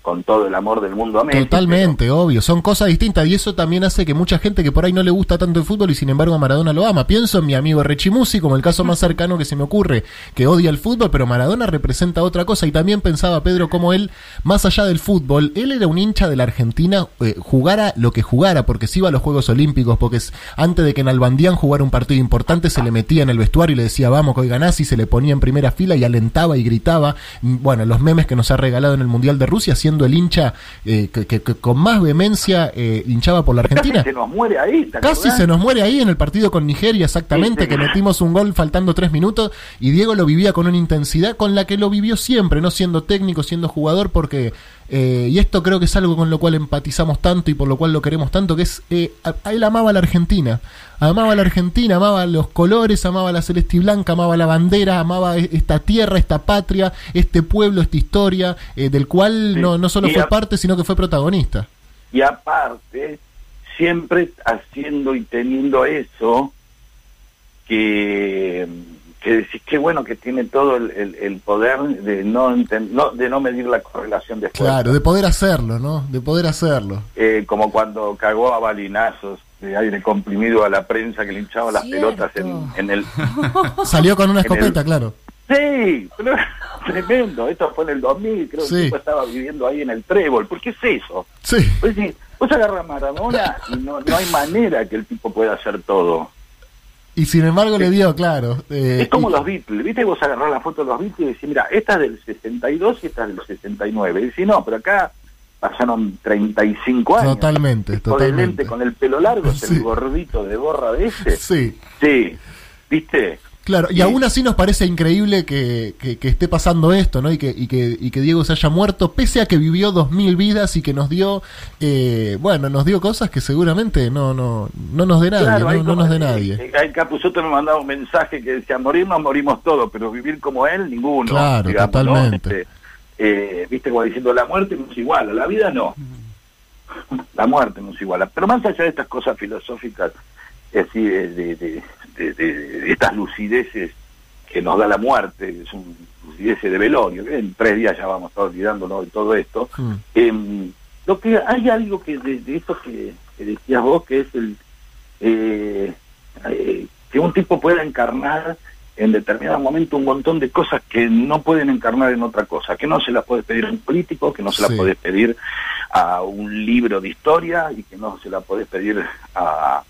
con todo el amor del mundo a Messi. Totalmente, obvio, son cosas distintas y eso también hace que mucha gente que por ahí no le gusta tanto el fútbol y sin embargo a Maradona lo ama. Pienso en mi amigo Rechimusi como el caso más cercano que se me ocurre, que odia el fútbol, pero Maradona representa otra cosa y también pensaba Pedro como él, más allá del fútbol, él era un hincha de la Argentina, eh, jugara lo que jugara, porque se iba a los Juegos Olímpicos, porque es- antes de que en Albandián jugara un partido importante se le metía en el vestuario y le decía vamos que hoy ganás y se le ponía en primera fila y alentaba y gritaba. Mm, Bueno, los memes que nos ha regalado en el Mundial de Rusia, siendo el hincha eh, que, que- que con más vehemencia eh, hinchaba por la Argentina. Casi se nos muere ahí. ¿te Casi se nos muere ahí en el partido con Nigeria, exactamente, que metimos un gol faltando tres minutos y Diego lo vivía con una intensidad con la que lo vivió siempre, no siendo técnico, siendo jugador, porque, eh, y esto creo que es algo con lo cual empatizamos tanto y por lo cual lo queremos tanto, que es, eh, a- él amaba a la Argentina, amaba a la Argentina, amaba los colores, amaba la celeste y blanca, amaba la bandera, amaba e- esta tierra, esta patria, este pueblo, esta historia, eh, del cual no, no solo Y fue a- parte, sino que fue protagonista. Y aparte, siempre haciendo y teniendo eso, que, que decís que bueno que tiene todo el, el- el poder de no, no de no medir la correlación de fuerza. Claro, de poder hacerlo, ¿no? De poder hacerlo. Eh, como cuando cagó a balinazos de aire comprimido a la prensa que le hinchaba las pelotas en, en el... Salió con una el- escopeta, claro. Sí, pero tremendo. Esto fue en el 2000, creo Sí. que el tipo estaba viviendo ahí en el Trébol. ¿Por qué es eso? Sí. Pues sí, vos agarras a Maradona y no, no hay manera que el tipo pueda hacer todo. Y sin embargo le dio, claro. eh, es como y- los Beatles, ¿viste? Vos agarrás la foto de los Beatles y decís, mira, esta es del 62 y esta es del 69. Y decís, no, pero acá pasaron 35 años. Totalmente, totalmente. con el pelo largo, es el gordito de gorra de ese. Sí. Sí, ¿viste? Claro, y aún así nos parece increíble que, que- que esté pasando esto, ¿no? Y que, y, que, y que Diego se haya muerto, pese a que vivió dos mil vidas y que nos dio, eh, bueno, nos dio cosas que seguramente no, no, no nos dé nadie, Claro, ¿no? No nos dé nadie. eh, El Capusotto me mandaba un mensaje que decía, morirnos morimos todos, pero vivir como él, ninguno. Claro, digamos, ¿no? totalmente. Este, eh, Viste, como diciendo, la muerte no es igual, a la vida no. La muerte no es igual. Pero más allá de estas cosas filosóficas, es decir, de, de- de- de- de estas lucideces que nos da la muerte, que es un lucideces de velorio, que en tres días ya vamos a estar olvidándonos de todo esto, Mm. Em, lo que hay algo que de, de eso que, que decías vos que es el eh, eh, que un tipo pueda encarnar en determinado momento un montón de cosas que no pueden encarnar en otra cosa, que no se las puedes pedir a un político, que no se las Sí. puedes pedir a un libro de historia y que no se la puedes pedir a,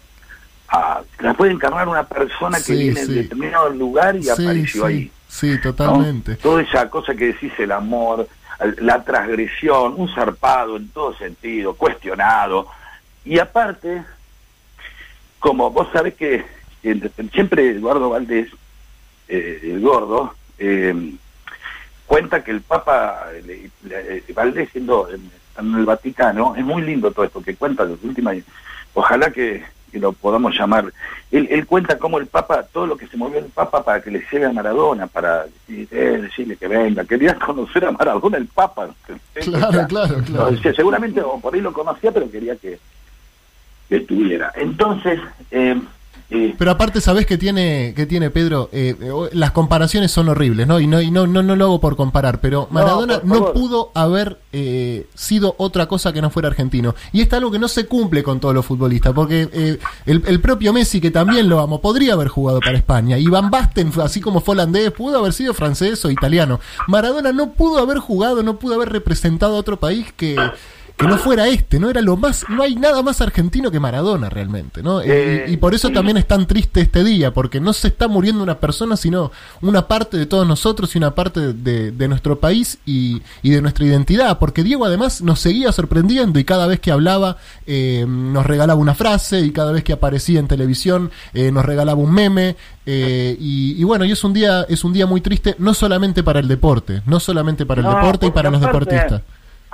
a la puede encarnar una persona que viene sí. de determinado lugar y Sí, apareció ahí. sí, ¿no? totalmente. Toda esa cosa que decís, el amor, la transgresión, un zarpado en todo sentido, cuestionado. Y aparte, como vos sabés que que siempre Eduardo Valdés, eh, el gordo, eh, cuenta que el Papa le- le- Valdés siendo en, en el Vaticano, es muy lindo todo esto que cuenta de última ojalá que, que lo podamos llamar. Él, él cuenta cómo el Papa, todo lo que se movió el Papa para que le llegue a Maradona, para decir, eh, decirle que venga, quería conocer a Maradona el Papa. Claro, claro, claro. No, seguramente o por ahí lo conocía, pero quería que, que estuviera. Entonces, eh, Pero aparte, ¿sabés que tiene, que tiene Pedro? Eh, eh, las comparaciones son horribles, ¿no? Y no, y no, no, no lo hago por comparar, pero Maradona no, pudo haber eh, sido otra cosa que no fuera argentino. Y es algo que no se cumple con todos los futbolistas, porque eh, el, el propio Messi, que también lo amo, podría haber jugado para España. Y Van Basten, así como fue holandés, pudo haber sido francés o italiano. Maradona no pudo haber jugado, no pudo haber representado a otro país que que no fuera este, no era lo más, no hay nada más argentino que Maradona realmente, ¿no? Y- Eh, y, por eso también es tan triste este día, porque no se está muriendo una persona, sino una parte de todos nosotros y una parte de, de nuestro país y, y de nuestra identidad, porque Diego además nos seguía sorprendiendo y cada vez que hablaba eh, nos regalaba una frase y cada vez que aparecía en televisión eh, nos regalaba un meme eh, y, y bueno, y es un día es un día muy triste no solamente para el deporte, no solamente para el No, deporte y para los deportistas.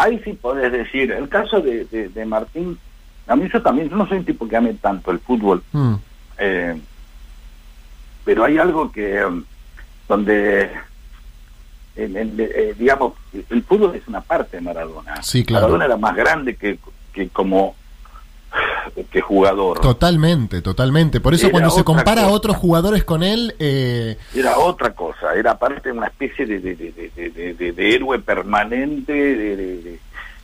Ahí sí podés decir, el caso de, de, de Martín, a mí yo también, yo no soy un tipo que ame tanto el fútbol, Mm. eh, pero hay algo que, um, donde, en- eh, digamos, el, el fútbol es una parte de Maradona. Sí, claro. Maradona era más grande que que como que jugador. Totalmente, totalmente. Por eso Era cuando se compara a otros jugadores con él, eh, Era otra cosa, era aparte una especie de, héroe permanente, de,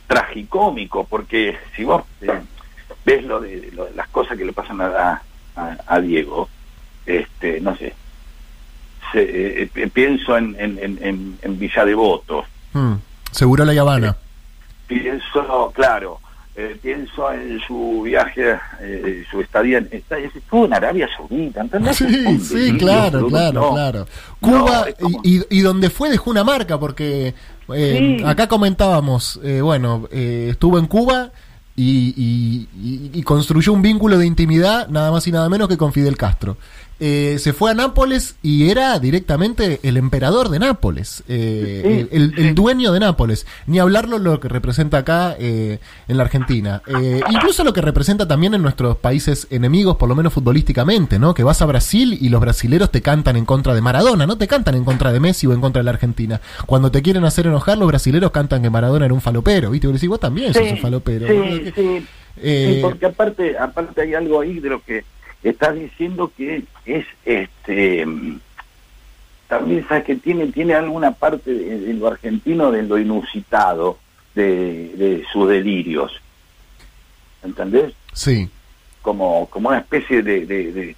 tragicómico, porque si vos eh, ves lo de, lo las cosas que le pasan a, a, a Diego, este, no sé, se- eh, eh, pienso en, en, en, en, en Villa Devoto, mm, seguro la Habana. pienso, claro, eh, pienso en su viaje, eh, su estadía, en, está- estuvo en Arabia Saudita, ¿entendés? Sí, sí, claro, claro, No, claro. Cuba, no, es como- y, y- donde fue dejó una marca, porque eh, Sí. acá comentábamos, eh, bueno, eh, estuvo en Cuba y- y- y construyó un vínculo de intimidad, nada más y nada menos que con Fidel Castro. Eh, se fue a Nápoles y era directamente el emperador de Nápoles, eh, el, el- el dueño de Nápoles. Ni hablarlo lo que representa acá eh, en la Argentina. Eh, incluso lo que representa también en nuestros países enemigos, por lo menos futbolísticamente, ¿no? Que vas a Brasil y los brasileros te cantan en contra de Maradona, no te cantan en contra de Messi o en contra de la Argentina. Cuando te quieren hacer enojar, los brasileros cantan que Maradona era un falopero, ¿viste? Y decís, vos también sos un falopero. Sí, sí. Eh, Sí, porque aparte, aparte hay algo ahí de lo que estás diciendo que es este también sabes que tiene tiene alguna parte de, de lo argentino de lo inusitado de, de sus delirios ¿entendés? Sí. como como una especie de de, de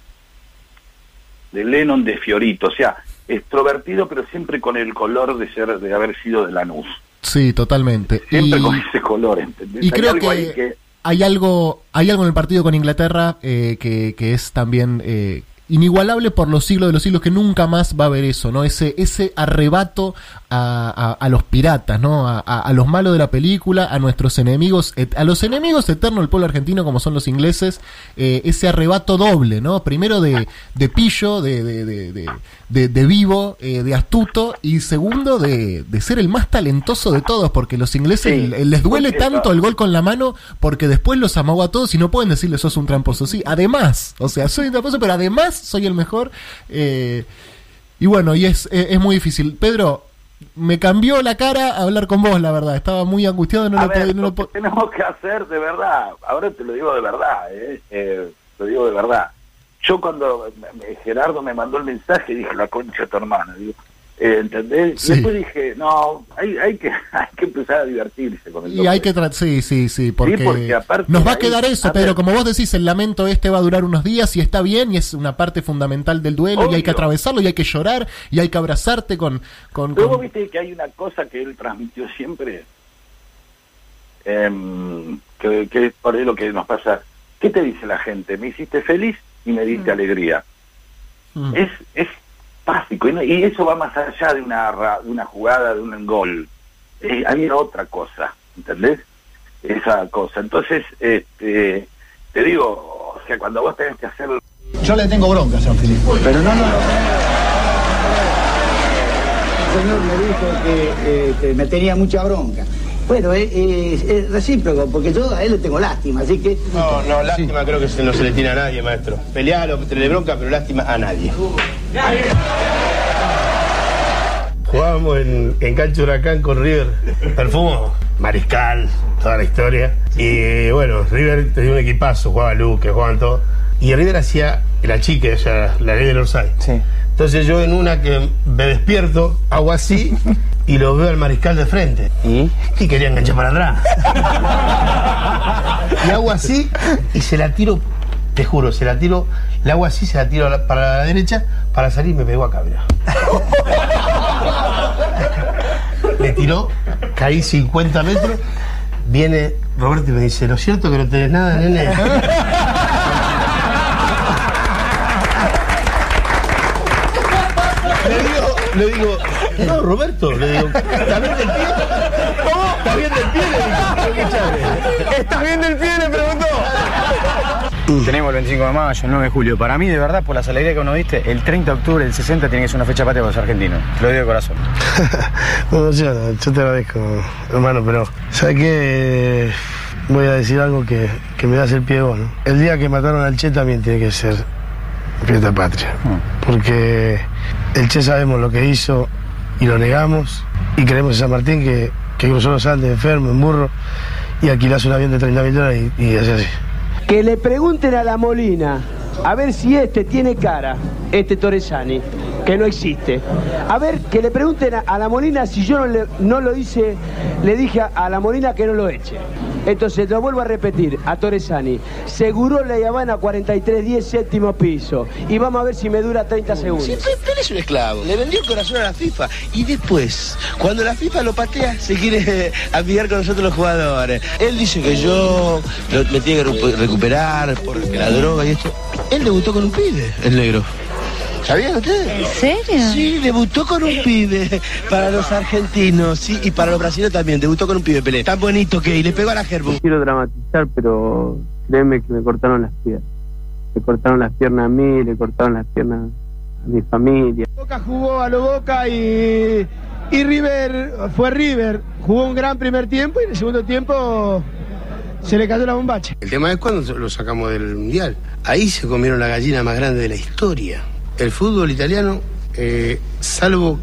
de Lennon de Fiorito o sea extrovertido pero siempre con el color de ser de haber sido de Lanús Sí, totalmente. siempre Y- con ese color ¿entendés? Y Hay creo algo ahí que, que hay algo hay algo en el partido con Inglaterra eh, que, que es también eh, inigualable por los siglos de los siglos que nunca más va a haber eso, ¿no? Ese, ese arrebato a, a- a los piratas, ¿no? A, a- los malos de la película, a nuestros enemigos, a los enemigos eternos del pueblo argentino como son los ingleses, eh, ese arrebato doble, ¿no? Primero de, de pillo, de, de, de, de- de- de vivo, eh, de astuto, y segundo de, de ser el más talentoso de todos, porque los ingleses Sí. les duele tanto el gol con la mano porque después los amagó a todos y no pueden decirle sos un tramposo. Sí, además, o sea, soy un tramposo, pero además soy el mejor. eh, y bueno, y es, es, es muy difícil. Pedro, me cambió la cara hablar con vos, la verdad. Estaba muy angustiado, no A lo ver, podía- no lo lo po- que tenemos que hacer de verdad, ahora te lo digo de verdad, ¿eh? Eh, te lo digo de verdad. Yo cuando Gerardo me mandó el mensaje dije la concha de tu hermana, digo, ¿entendés? Sí. Y después dije, no, hay, hay, que, hay que empezar a divertirse con el Y hay que sí, sí, sí, porque, porque aparte nos va a ahí- quedar eso, Pedro. Como vos decís, el lamento este va a durar unos días y está bien y es una parte fundamental del duelo y hay que atravesarlo y hay que llorar y hay que abrazarte con... con, Luego con- viste que hay una cosa que él transmitió siempre, em, que, que es por ahí lo que nos pasa. ¿Qué te dice la gente? Me hiciste feliz y me diste alegría. Mm. Es, es básico y, no- y eso va más allá de una, ra- de una jugada, de un gol. Eh, había otra cosa, ¿entendés? Esa cosa. Entonces, este, te digo, o sea, cuando vos tenés que hacer Yo le tengo bronca a San Filipe. Pero no, no. El señor me dijo que, eh, que me tenía mucha bronca. Bueno, es, es- es recíproco, porque yo a él le tengo lástima, así que... No, no, lástima creo que se- no se le tiene a nadie, maestro. Pelealo, tenerle bronca, pero lástima a nadie. Jugábamos en, en Cancho Huracán con River. Perfumo, Mariscal, toda la historia. Y bueno, River tenía un equipazo, jugaba Luque, jugaban todos. Y River hacía la chica, o sea, la ley del Orsay. Entonces yo en una que me despierto, hago así y lo veo al mariscal de frente. ¿Y? Y quería enganchar para atrás. y hago así y se la tiro, te juro, se la tiro, la hago así, se la tiro la- para la derecha para salir y me pegó acá, mirá. Me tiró, caí 50 metros, viene Roberto y me dice, ¿lo cierto que no tenés nada, nene? le digo, no, Roberto, le digo, ¿está bien del pie? ¿Cómo? ¿Está bien del pie? Le digo. ¿Estás bien del pie? Le preguntó. Tenemos el 25 de mayo, el 9 de julio. Para mí, de verdad, por las alegrías que uno diste, el 30 de octubre del 60 tiene que ser una fecha patria para los argentinos. Te lo digo de corazón. Bueno, yo, yo te agradezco, hermano, pero ¿sabes qué? Voy a decir algo que, que me da el pie vos, ¿no? El día que mataron al Che también tiene que ser fiesta patria. Porque el Che sabemos lo que hizo y lo negamos. Y creemos en San Martín que, que cruzó los Andes enfermo, en burro. y alquilás un avión de 30 mil dólares y, y así. Que le pregunten a la Molina a ver si este tiene cara, este Torresani, que no existe. A ver, que le pregunten a, a la Molina si yo no, le- no lo hice, le dije a, a la Molina que no lo eche. Entonces, lo vuelvo a repetir, a Torresani. Seguro la Habana 4310, séptimo piso. Y vamos a ver si me dura 30 segundos. Sí, Pe- Pelé es un esclavo. Le vendió el corazón a la FIFA. Y después, cuando la FIFA lo patea, se quiere amigar con nosotros los jugadores. Él dice que yo lo- me tiene que recu- recuperar porque la droga y esto. Él debutó con un pibe, el negro. ¿Sabían ustedes? ¿En serio? Sí, debutó con un pibe para los argentinos, sí, y para los brasileños también. Debutó con un pibe, Pelé. Tan bonito que y le pegó a la Gerbu. quiero dramatizar, pero créeme que me cortaron las piernas. Le cortaron las piernas a mí, le cortaron las piernas a mi familia. Boca jugó a lo Boca y, y River fue River. Jugó un gran primer tiempo y en el segundo tiempo se le cayó la bombacha. El tema es cuando lo sacamos del Mundial. Ahí se comieron la gallina más grande de la historia. El fútbol italiano, eh, salvo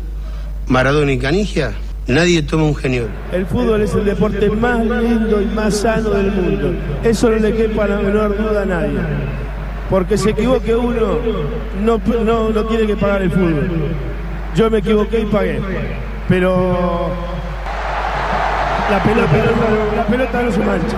Maradona y Canigia, nadie toma un genio. El fútbol es el deporte más lindo y más sano del mundo. Eso no le quepa la menor duda a nadie. Porque se equivoque uno, no, no, no tiene que pagar el fútbol. Yo me equivoqué y pagué. Pero la pelota, la pelota no se mancha.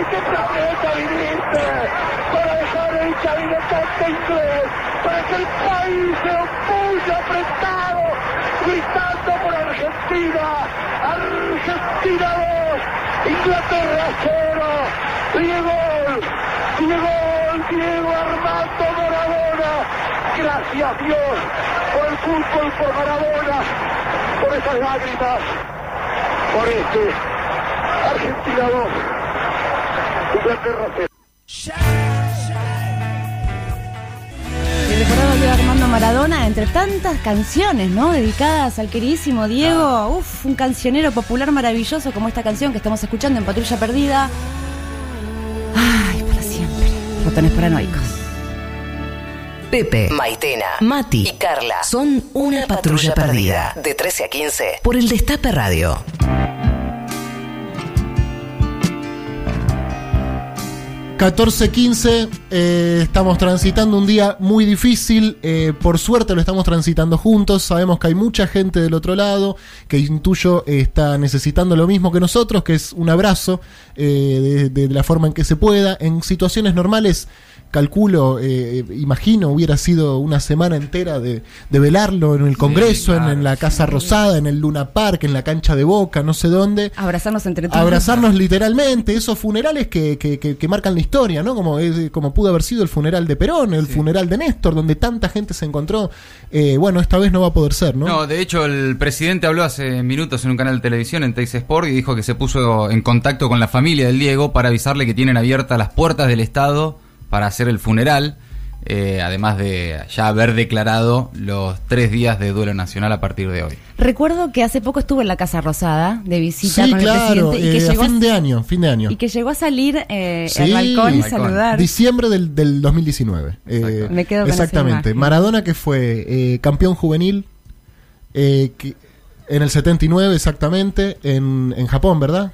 qué planeta viniste? Para dejar el cabinetante inglés, para que el país se opulle apretado, gritando por Argentina. Argentina 2, Inglaterra 0. Diego, Diego, Diego Armando Maradona. Gracias Dios por el fútbol, por Maradona, por esas lágrimas, por este Argentina 2, Inglaterra 0. Y recordaba Diego Armando Maradona entre tantas canciones, ¿no? Dedicadas al queridísimo Diego. Uf, un cancionero popular maravilloso como esta canción que estamos escuchando en Patrulla Perdida. Ay, para siempre. Botones paranoicos. Pepe, Maitena, Mati y Carla son una patrulla perdida. De 13 a 15 por el Destape Radio. ...14-15... eh, estamos transitando un día muy difícil, eh, por suerte lo estamos transitando juntos, sabemos que hay mucha gente del otro lado, que intuyo eh, está necesitando lo mismo que nosotros, que es un abrazo eh, de, de la forma en que se pueda, en situaciones normales calculo, eh, imagino, hubiera sido una semana entera de, de velarlo en el Congreso, en- en, la Casa Rosada, en el Luna Park, en la cancha de Boca, no sé dónde. Abrazarnos entre todos. Abrazarnos literalmente, esos funerales que, que, que- que marcan la historia, ¿no? Como, es- como pudo haber sido el funeral de Perón, el funeral de Néstor, donde tanta gente se encontró. Eh, bueno, esta vez no va a poder ser, ¿no? ¿no? de hecho el presidente habló hace minutos en un canal de televisión en Teis Sport y dijo que se puso en contacto con la familia del Diego para avisarle que tienen abiertas las puertas del Estado para hacer el funeral, eh, además de ya haber declarado los tres días de duelo nacional a partir de hoy. Recuerdo que hace poco estuvo en la Casa Rosada de visita Sí, con claro, el presidente y que, eh, a llegó fin a, de año, fin de año. y que llegó a salir eh, Sí. al balcón y saludar. Diciembre del, del 2019. Eh, Me quedo con Exactamente. Maradona que fue eh, campeón juvenil eh, que- en el 79 exactamente, en, en Japón, ¿verdad?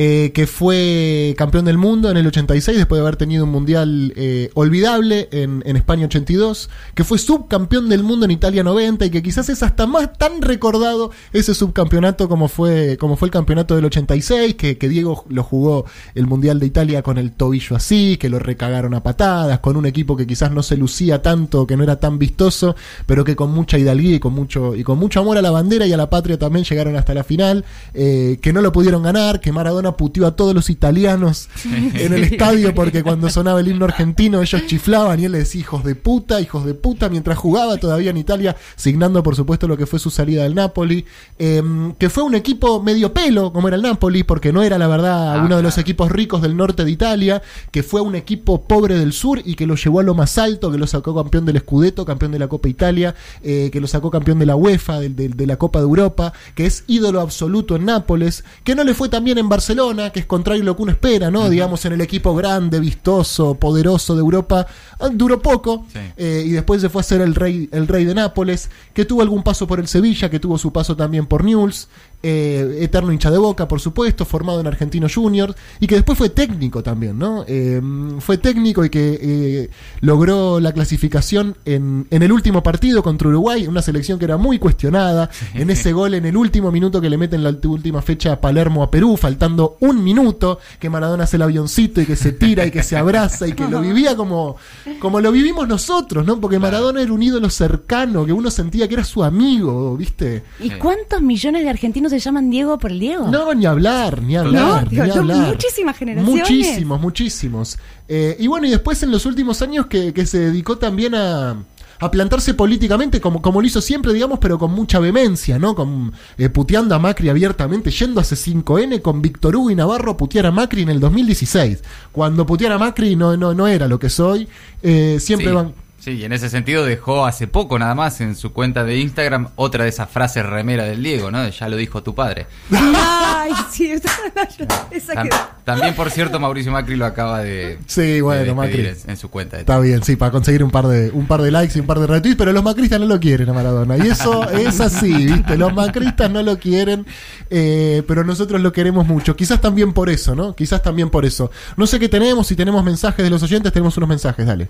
Eh, que fue campeón del mundo en el 86 después de haber tenido un mundial eh, olvidable en, en España 82, que fue subcampeón del mundo en Italia 90 y que quizás es hasta más tan recordado ese subcampeonato como fue, como fue el campeonato del 86, que, que Diego lo jugó el mundial de Italia con el tobillo así, que lo recagaron a patadas, con un equipo que quizás no se lucía tanto, que no era tan vistoso, pero que con mucha hidalguía y con mucho, y con mucho amor a la bandera y a la patria también llegaron hasta la final, eh, que no lo pudieron ganar, que Maradona Maradona puteó a todos los italianos en el estadio porque cuando sonaba el himno argentino ellos chiflaban y él les decía hijos de puta, hijos de puta, mientras jugaba todavía en Italia, signando por supuesto lo que fue su salida del Napoli, eh, que fue un equipo medio pelo, como era el Napoli, porque no era la verdad Ah, uno de los equipos ricos del norte de Italia, que fue un equipo pobre del sur y que lo llevó a lo más alto, que lo sacó campeón del Scudetto, campeón de la Copa Italia, eh, que lo sacó campeón de la UEFA, del- del- de, la Copa de Europa, que es ídolo absoluto en Nápoles, que no le fue tan bien en Barcelona, que es contrario a lo que uno espera, ¿no? Digamos, en el equipo grande, vistoso, poderoso de Europa, ah, duró poco, eh, y después se fue a ser el rey, el rey de Nápoles, que tuvo algún paso por el Sevilla, que tuvo su paso también por Newell's, eh, eterno hincha de boca, por supuesto, formado en Argentino Junior, y que después fue técnico también, ¿no? Eh, fue técnico y que eh, logró la clasificación en, en el último partido contra Uruguay, una selección que era muy cuestionada, en ese gol en el último minuto que le meten la última fecha a Palermo a Perú, faltando un minuto, que Maradona hace el avioncito y que se tira y que se abraza y que lo vivía como, como lo vivimos nosotros, ¿no? Porque Maradona era un ídolo cercano, que uno sentía que era su amigo, ¿viste? ¿Y cuántos millones de argentinos se llaman Diego por el Diego? No, ni hablar, ni No, hablar, digo, ni yo, hablar. muchísimas generaciones. Muchísimos, muchísimos. Eh, y bueno, y después en los últimos años que, que se dedicó también a, a plantarse políticamente, como, como lo hizo siempre, digamos, pero con mucha vehemencia, ¿no? Con, eh, puteando a Macri abiertamente, yendo a C5N con Víctor Hugo y Navarro a putear a Macri en el 2016. Cuando putear a Macri no, no, no era lo que soy. Eh, siempre Sí. van... Sí, y en ese sentido dejó hace poco nada más en su cuenta de Instagram otra de esas frases remera del Diego, ¿no? De Ya lo dijo tu padre. Ay, sí, esa, Tam- también, por cierto, Mauricio Macri lo acaba de, Sí, bueno, Macri. en, en su cuenta. De Está bien, sí, para conseguir un par de un par de likes y un par de retweets, pero los macristas no lo quieren a Maradona. Y eso es así, ¿viste? Los macristas no lo quieren, eh, pero nosotros lo queremos mucho. Quizás también por eso, ¿no? Quizás también por eso. No sé qué tenemos, si tenemos mensajes de los oyentes, tenemos unos mensajes, dale.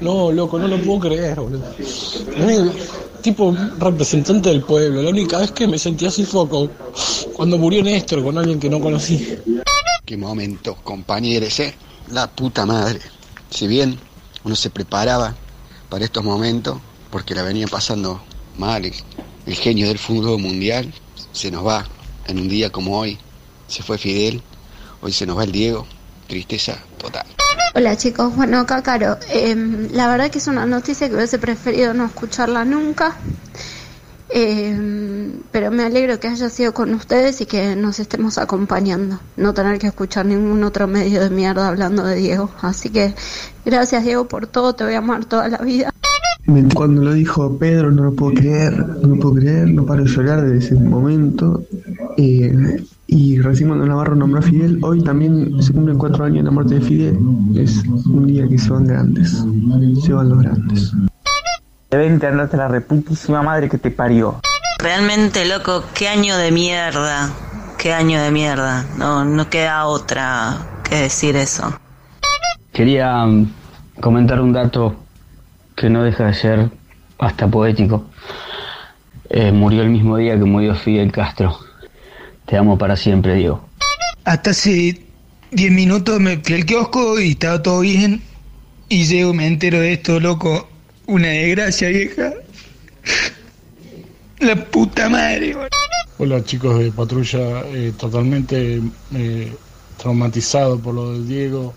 No, loco, no lo puedo creer, boludo. Eh, Tipo representante del pueblo. La única vez que me sentí así fue cuando murió Néstor con alguien que no conocí. Qué momento, compañeros, ¿eh? La puta madre. Si bien uno se preparaba para estos momentos, porque la venía pasando mal, el, el genio del fútbol mundial se nos va en un día como hoy. Se fue Fidel, hoy se nos va el Diego. Tristeza total. Hola chicos, bueno acá Caro, Em, la verdad que es una noticia que hubiese preferido no escucharla nunca, Em, pero me alegro que haya sido con ustedes y que nos estemos acompañando, no tener que escuchar ningún otro medio de mierda hablando de Diego, así que gracias Diego por todo, te voy a amar toda la vida. Cuando lo dijo Pedro, no lo puedo creer, no lo puedo creer, no paro de llorar desde ese momento. Eh, y recién cuando Navarro nombró a Fidel, hoy también se cumplen cuatro años de la muerte de Fidel. Es un día que se van grandes, se van los grandes. Andate a la reputísima madre que te parió. Realmente, loco, qué año de mierda. Qué año de mierda. No, no queda otra que decir eso. Quería mm, comentar un dato que no deja de ser hasta poético. Eh, murió el mismo día que murió Fidel Castro. Te amo para siempre, Diego. Hasta hace 10 minutos me fui al kiosco y estaba todo bien. Y llego, me entero de esto, loco. Una desgracia, vieja. La puta madre, boludo. Hola chicos de patrulla, eh, totalmente eh, traumatizado por lo del Diego.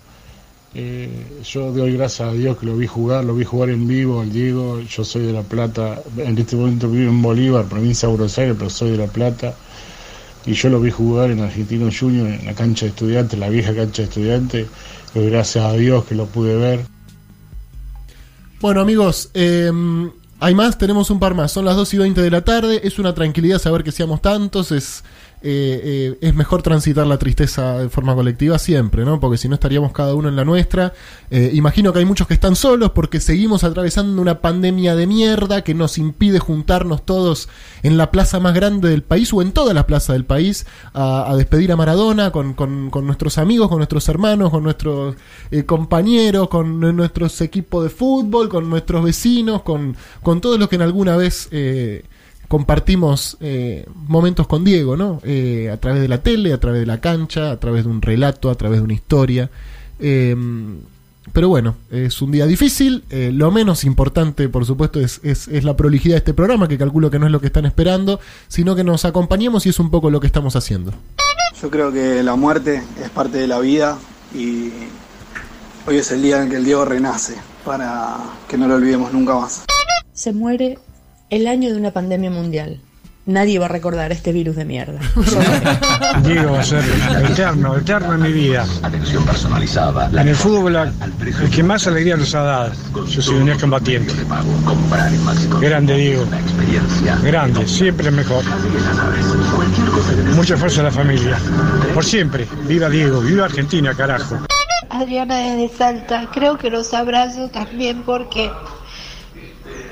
Eh, yo doy gracias a Dios que lo vi jugar, lo vi jugar en vivo al Diego. Yo soy de La Plata, en este momento vivo en Bolívar, provincia de Buenos Aires, pero soy de La Plata. Y yo lo vi jugar en Argentino Junior, en la cancha de estudiantes, la vieja cancha de estudiantes. Gracias a Dios que lo pude ver. Bueno, amigos, eh, hay más, tenemos un par más. Son las 2 y 20 de la tarde. Es una tranquilidad saber que seamos tantos. Es, eh, eh, es mejor transitar la tristeza de forma colectiva siempre, ¿no? Porque si no estaríamos cada uno en la nuestra. Eh, imagino que hay muchos que están solos porque seguimos atravesando una pandemia de mierda que nos impide juntarnos todos en la plaza más grande del país o en toda la plaza del país a, despedir a Maradona con, con- con nuestros amigos, con nuestros hermanos, con nuestros eh, compañeros, con nuestros equipos de fútbol, con nuestros vecinos, con, con todos los que en alguna vez eh, compartimos eh, momentos con Diego, ¿no? Eh, a través de la tele, a través de la cancha, a través de un relato, a través de una historia. Eh, pero bueno, es un día difícil. eh, lo menos importante, por supuesto, es, es- es la prolijidad de este programa, que calculo que no es lo que están esperando, sino que nos acompañemos y es un poco lo que estamos haciendo. Yo creo que la muerte es parte de la vida y hoy es el día en que el Diego renace para que no lo olvidemos nunca más. Se muere el año de una pandemia mundial. Nadie va a recordar este virus de mierda. Diego va a ser eterno, eterno en mi vida. Atención personalizada. En el fútbol, el que más alegría nos ha dado. Yo soy un ex combatiente. Grande, Diego. Grande, siempre mejor. Mucha fuerza a la familia. Por siempre. Viva Diego, viva Argentina, carajo. Adriana desde Salta, creo que los abrazo también porque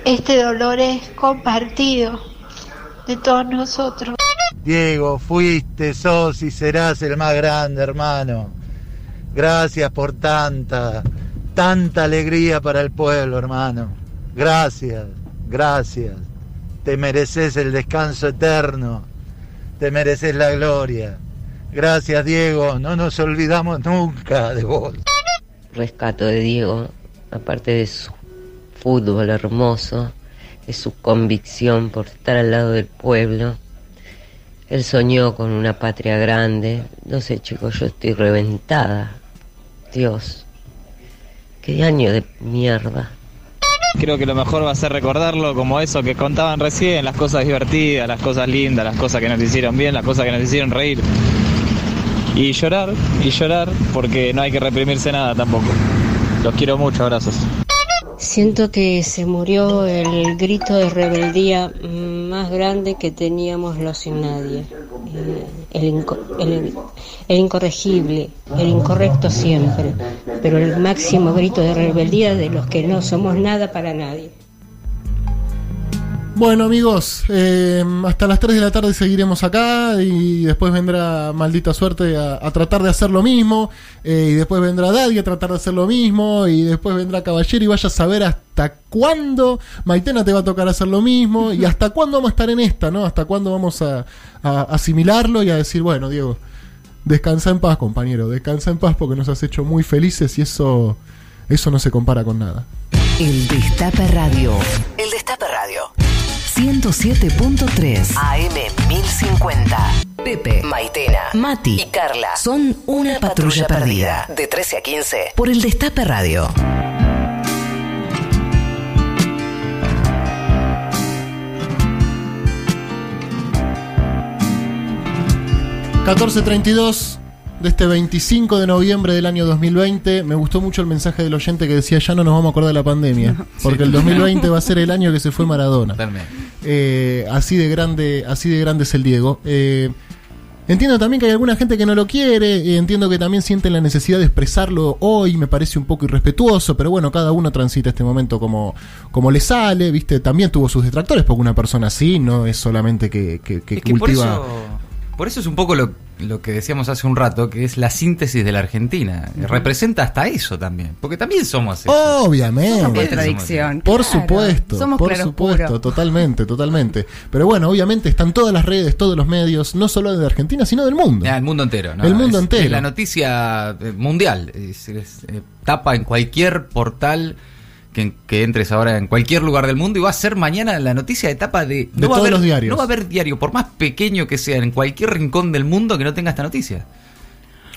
este dolor es compartido de todos nosotros. Diego, fuiste, sos y serás el más grande, hermano. Gracias por tanta, tanta alegría para el pueblo, hermano. Gracias, gracias. Te mereces el descanso eterno. Te mereces la gloria. Gracias, Diego. No nos olvidamos nunca de vos. rescato de Diego, aparte de su fútbol hermoso, de su convicción por estar al lado del pueblo. Él soñó con una patria grande. No sé, chicos, yo estoy reventada. Dios, qué año de mierda. Creo que lo mejor va a ser recordarlo como eso que contaban recién, las cosas divertidas, las cosas lindas, las cosas que nos hicieron bien, las cosas que nos hicieron reír. Y llorar, y llorar, porque no hay que reprimirse nada tampoco. Los quiero mucho, abrazos. Siento que se murió el grito de rebeldía más grande que teníamos los sin nadie. Eh, El, el incorregible, el incorrecto siempre, pero el máximo grito de rebeldía de los que no somos nada para nadie. Bueno amigos, eh, hasta las 3 de la tarde seguiremos acá y después vendrá Maldita Suerte a, a tratar de hacer lo mismo eh, y después vendrá Daddy a tratar de hacer lo mismo y después vendrá Caballero y vaya a saber hasta cuándo Maitena te va a tocar hacer lo mismo y hasta cuándo vamos a estar en esta, ¿no? Hasta cuándo vamos a, a asimilarlo y a decir, bueno Diego, descansa en paz compañero, descansa en paz porque nos has hecho muy felices y eso, eso no se compara con nada. El Destape Radio. El Destape Radio. 107.3 AM 1050. Pepe, Maitena, Mati y Carla son una patrulla perdida. De 13 a 15 por el Destape Radio. ...1432 de este 25 de noviembre del año 2020... ...me gustó mucho el mensaje del oyente que decía... ...ya no nos vamos a acordar de la pandemia... ...porque el 2020 va a ser el año que se fue Maradona... Totalmente. Eh, así de grande así de grande es el Diego. Eh, entiendo también que hay alguna gente que no lo quiere entiendo que también sienten la necesidad de expresarlo hoy me parece un poco irrespetuoso pero bueno cada uno transita este momento como como le sale viste también tuvo sus detractores porque una persona así no es solamente que, que, que Es que por cultiva eso, por eso es un poco lo, lo que decíamos hace un rato, que es la síntesis de la Argentina. Representa hasta eso también, porque también somos eso. Obviamente. Somos contradicción. Por Claro. supuesto, Somos por supuesto, totalmente, totalmente. Pero bueno, obviamente están todas las redes, todos los medios, no solo de Argentina, sino del mundo. Ya, el mundo entero, ¿no? El mundo Es- entero. Es la noticia eh, mundial. Es, es, eh, tapa en cualquier portal que, que entres ahora en cualquier lugar del mundo y va a ser mañana la noticia de tapa de. De va a todos haber- los diarios. No va a haber diario, por más pequeño que sea, en cualquier rincón del mundo que no tenga esta noticia.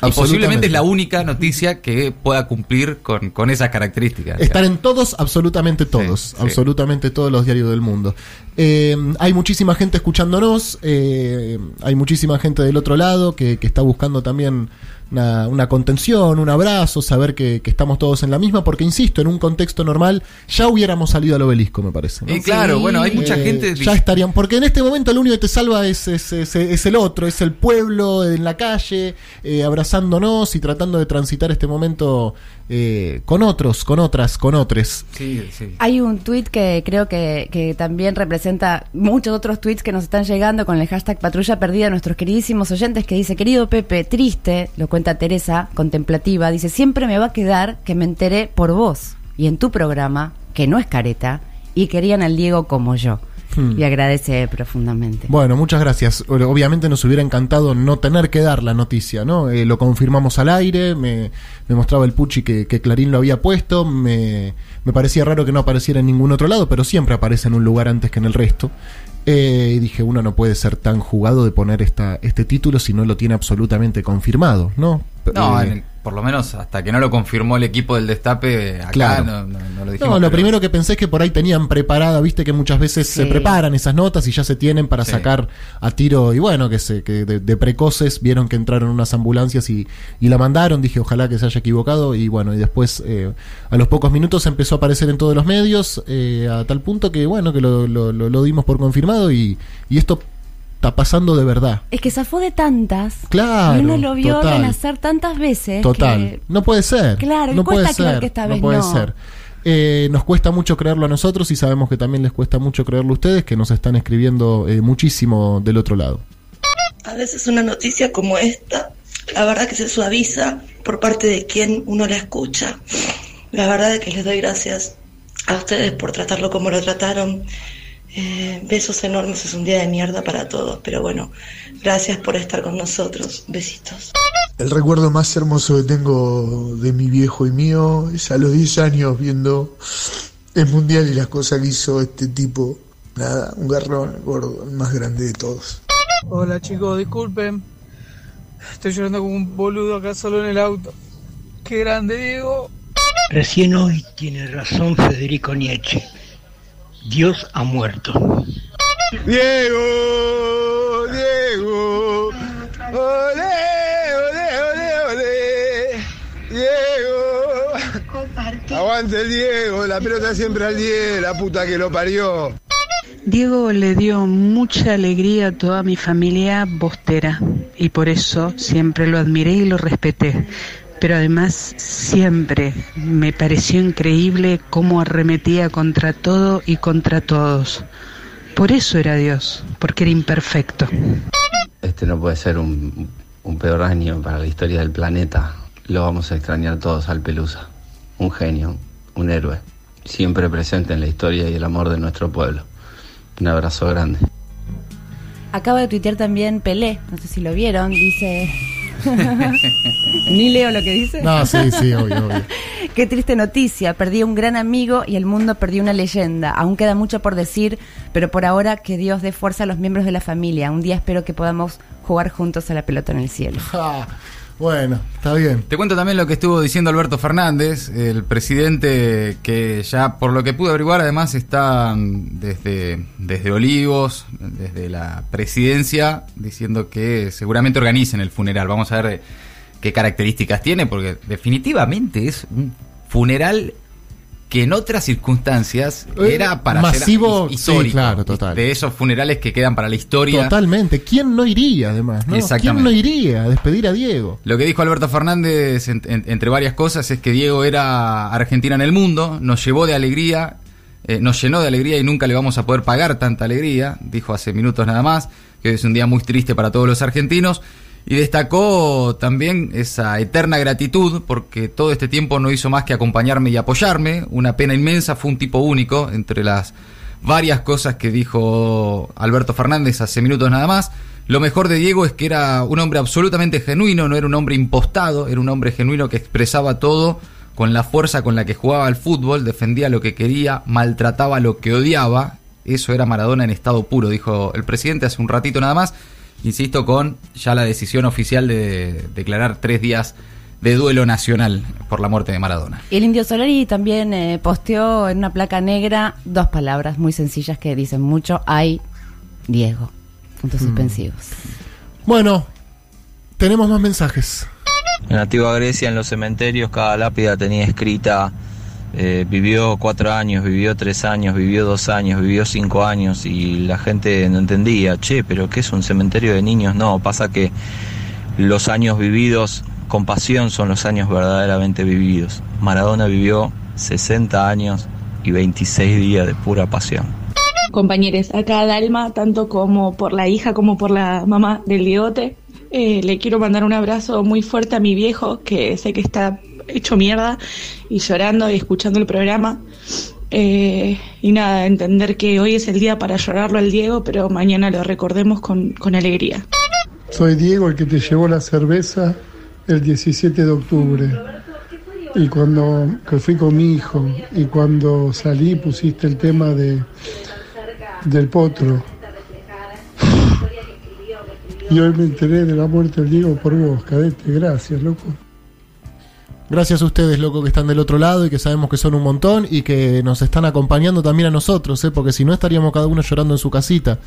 Y posiblemente es la única noticia que pueda cumplir con, con esas características. Están en todos, absolutamente todos, sí. absolutamente todos los diarios del mundo. Eh, hay muchísima gente escuchándonos, eh, hay muchísima gente del otro lado que, que está buscando también una, una contención, un abrazo, saber que, que estamos todos en la misma, porque insisto, en un contexto normal ya hubiéramos salido al obelisco, me parece. ¿no? Y claro, bueno, hay mucha Eh, gente. Ya estarían, porque en este momento el único que te salva es, es, es- es el otro, es el pueblo en la calle, eh, abrazándonos y tratando de transitar este momento eh, con otros, con otras, con otros. Sí, sí. Hay un tweet que creo que, que también representa muchos otros tweets que nos están llegando con el hashtag Patrulla Perdida a nuestros queridísimos oyentes que dice, querido Pepe, triste, lo cuenta Teresa, contemplativa, dice, siempre me va a quedar que me enteré por vos y en tu programa, que no es careta, y querían al Diego como yo. Hmm. Y agradece profundamente. Bueno, muchas gracias. Obviamente nos hubiera encantado no tener que dar la noticia, ¿no? Eh, lo confirmamos al aire, me, me mostraba el Puchi que, que Clarín lo había puesto, me, me parecía raro que no apareciera en ningún otro lado, pero siempre aparece en un lugar antes que en el resto. Eh, y dije, uno no puede ser tan jugado de poner esta, este título si no lo tiene absolutamente confirmado, ¿no? No, Eh, en- por lo menos hasta que no lo confirmó el equipo del Destape, acá Claro. no, no- no lo dijimos. No, lo pero- primero que pensé es que por ahí tenían preparada, viste que muchas veces se preparan esas notas y ya se tienen para Sí. sacar a tiro y bueno, que se que de, de precoces vieron que entraron unas ambulancias y, y la mandaron, dije ojalá que se haya equivocado y bueno, y después eh, a los pocos minutos empezó a aparecer en todos los medios eh, a tal punto que bueno, que lo, lo- lo- lo dimos por confirmado y, y esto está pasando de verdad. Es que zafó de tantas. Claro, Y uno lo vio total. renacer tantas veces. Total. que- No puede ser. Claro, no cuesta puede creer ser. que esta no vez puede no. ser. Eh, nos cuesta mucho creerlo a nosotros y sabemos que también les cuesta mucho creerlo a ustedes que nos están escribiendo eh, muchísimo del otro lado. A veces una noticia como esta, la verdad que se suaviza por parte de quien uno la escucha. La verdad es que les doy gracias a ustedes por tratarlo como lo trataron. Eh, besos enormes, es un día de mierda para todos, pero bueno, gracias por estar con nosotros. Besitos. El recuerdo más hermoso que tengo de mi viejo y mío es a los 10 años viendo el mundial y las cosas que hizo este tipo. Nada, un garrón, gordo, el más grande de todos. Hola chicos, disculpen. Estoy llorando como un boludo acá solo en el auto. Qué grande, Diego. Recién hoy tiene razón Federico Nietzsche. Dios ha muerto. Diego, Diego, ole, ole, ole, ole, Diego. Aguante el Diego, la pelota siempre al 10, la puta que lo parió. Diego le dio mucha alegría a toda mi familia bostera y por eso siempre lo admiré y lo respeté. Pero además siempre me pareció increíble cómo arremetía contra todo y contra todos. Por eso era Dios, porque era imperfecto. Este no puede ser un, un peor año para la historia del planeta. Lo vamos a extrañar todos al Pelusa. Un genio, un héroe, siempre presente en la historia y el amor de nuestro pueblo. Un abrazo grande. Acaba de tuitear también Pelé, no sé si lo vieron, dice... Ni leo lo que dice. No, sí, sí, obvio, obvio. Qué triste noticia, perdí un gran amigo y el mundo perdió una leyenda. Aún queda mucho por decir, pero por ahora que Dios dé fuerza a los miembros de la familia. Un día espero que podamos jugar juntos a la pelota en el cielo. Bueno, está bien. Te cuento también lo que estuvo diciendo Alberto Fernández, el presidente que ya por lo que pude averiguar además está desde, desde Olivos, desde la presidencia, diciendo que seguramente organicen el funeral. Vamos a ver eh, qué características tiene, porque definitivamente es un funeral que en otras circunstancias Eh, era para masivo, ser his- histórico, sí, claro, total. de esos funerales que quedan para la historia. Totalmente. ¿Quién no iría además? ¿Quién no iría a despedir a Diego? Lo que dijo Alberto Fernández, en- en- entre varias cosas, es que Diego era Argentina en el mundo, nos llevó de alegría, eh, nos llenó de alegría y nunca le vamos a poder pagar tanta alegría, dijo hace minutos nada más, que es un día muy triste para todos los argentinos. Y destacó también esa eterna gratitud porque todo este tiempo no hizo más que acompañarme y apoyarme. Una pena inmensa, fue un tipo único entre las varias cosas que dijo Alberto Fernández hace minutos nada más. Lo mejor de Diego es que era un hombre absolutamente genuino, no era un hombre impostado, era un hombre genuino que expresaba todo con la fuerza con la que jugaba al fútbol, defendía lo que quería, maltrataba lo que odiaba. Eso era Maradona en estado puro, dijo el presidente hace un ratito nada más. Insisto con ya la decisión oficial de declarar tres días de duelo nacional por la muerte de Maradona. Y el Indio Solari también eh, posteó en una placa negra dos palabras muy sencillas que dicen mucho. Hay Diego. Puntos Mm. suspensivos. Bueno, tenemos más mensajes. En la antigua Grecia, en los cementerios, cada lápida tenía escrita, eh, vivió cuatro años, vivió tres años, vivió dos años, vivió cinco años, y la gente no entendía, che, pero ¿qué es un cementerio de niños? No, pasa que los años vividos con pasión son los años verdaderamente vividos. Maradona vivió 60 años y 26 días de pura pasión. compañeros, acá Dalma, tanto como por la hija como por la mamá del Diegote. Eh, le quiero mandar un abrazo muy fuerte a mi viejo, que sé que está hecho mierda y llorando y escuchando el programa. Eh, y nada, entender que hoy es el día para llorarlo al Diego, pero mañana lo recordemos con, con alegría. Soy Diego, el que te llevó la cerveza el 17 de octubre. Y cuando que fui con mi hijo y cuando salí pusiste el tema de del potro Y hoy me enteré de la muerte del Diego por vos, cadete. Gracias, loco. Gracias a ustedes, loco, que están del otro lado y que sabemos que son un montón y que nos están acompañando también a nosotros, ¿eh? porque si no estaríamos cada uno llorando en su casita.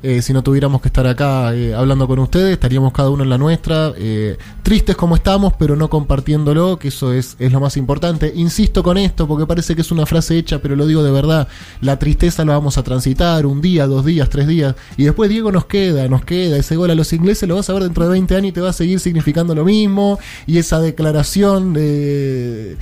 Eh, si no tuviéramos que estar acá eh, hablando con ustedes, estaríamos cada uno en la nuestra, eh, tristes como estamos, pero no compartiéndolo, que eso es, es lo más importante. Insisto con esto, porque parece que es una frase hecha, pero lo digo de verdad, la tristeza la vamos a transitar un día, dos días, tres días, y después Diego nos queda, nos queda, ese gol a los ingleses lo vas a ver dentro de 20 años y te va a seguir significando lo mismo, y esa declaración de, de,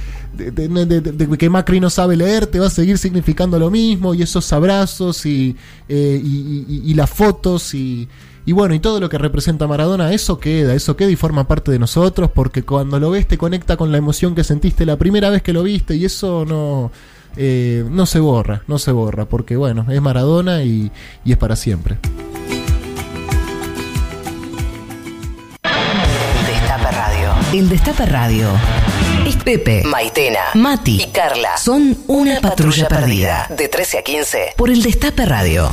que Macri no sabe leer te va a seguir significando lo mismo, y esos abrazos y, eh, y- y las fotos y, y bueno, y todo lo que representa Maradona, eso queda, eso queda y forma parte de nosotros, porque cuando lo ves te conecta con la emoción que sentiste la primera vez que lo viste, y eso no, eh, no se borra, no se borra, porque bueno, es Maradona y, y es para siempre. Destape Radio. El Destape Radio. Es Pepe, Maitena, Mati y Carla. Son una patrulla perdida. De 13 a 15 por el Destape Radio.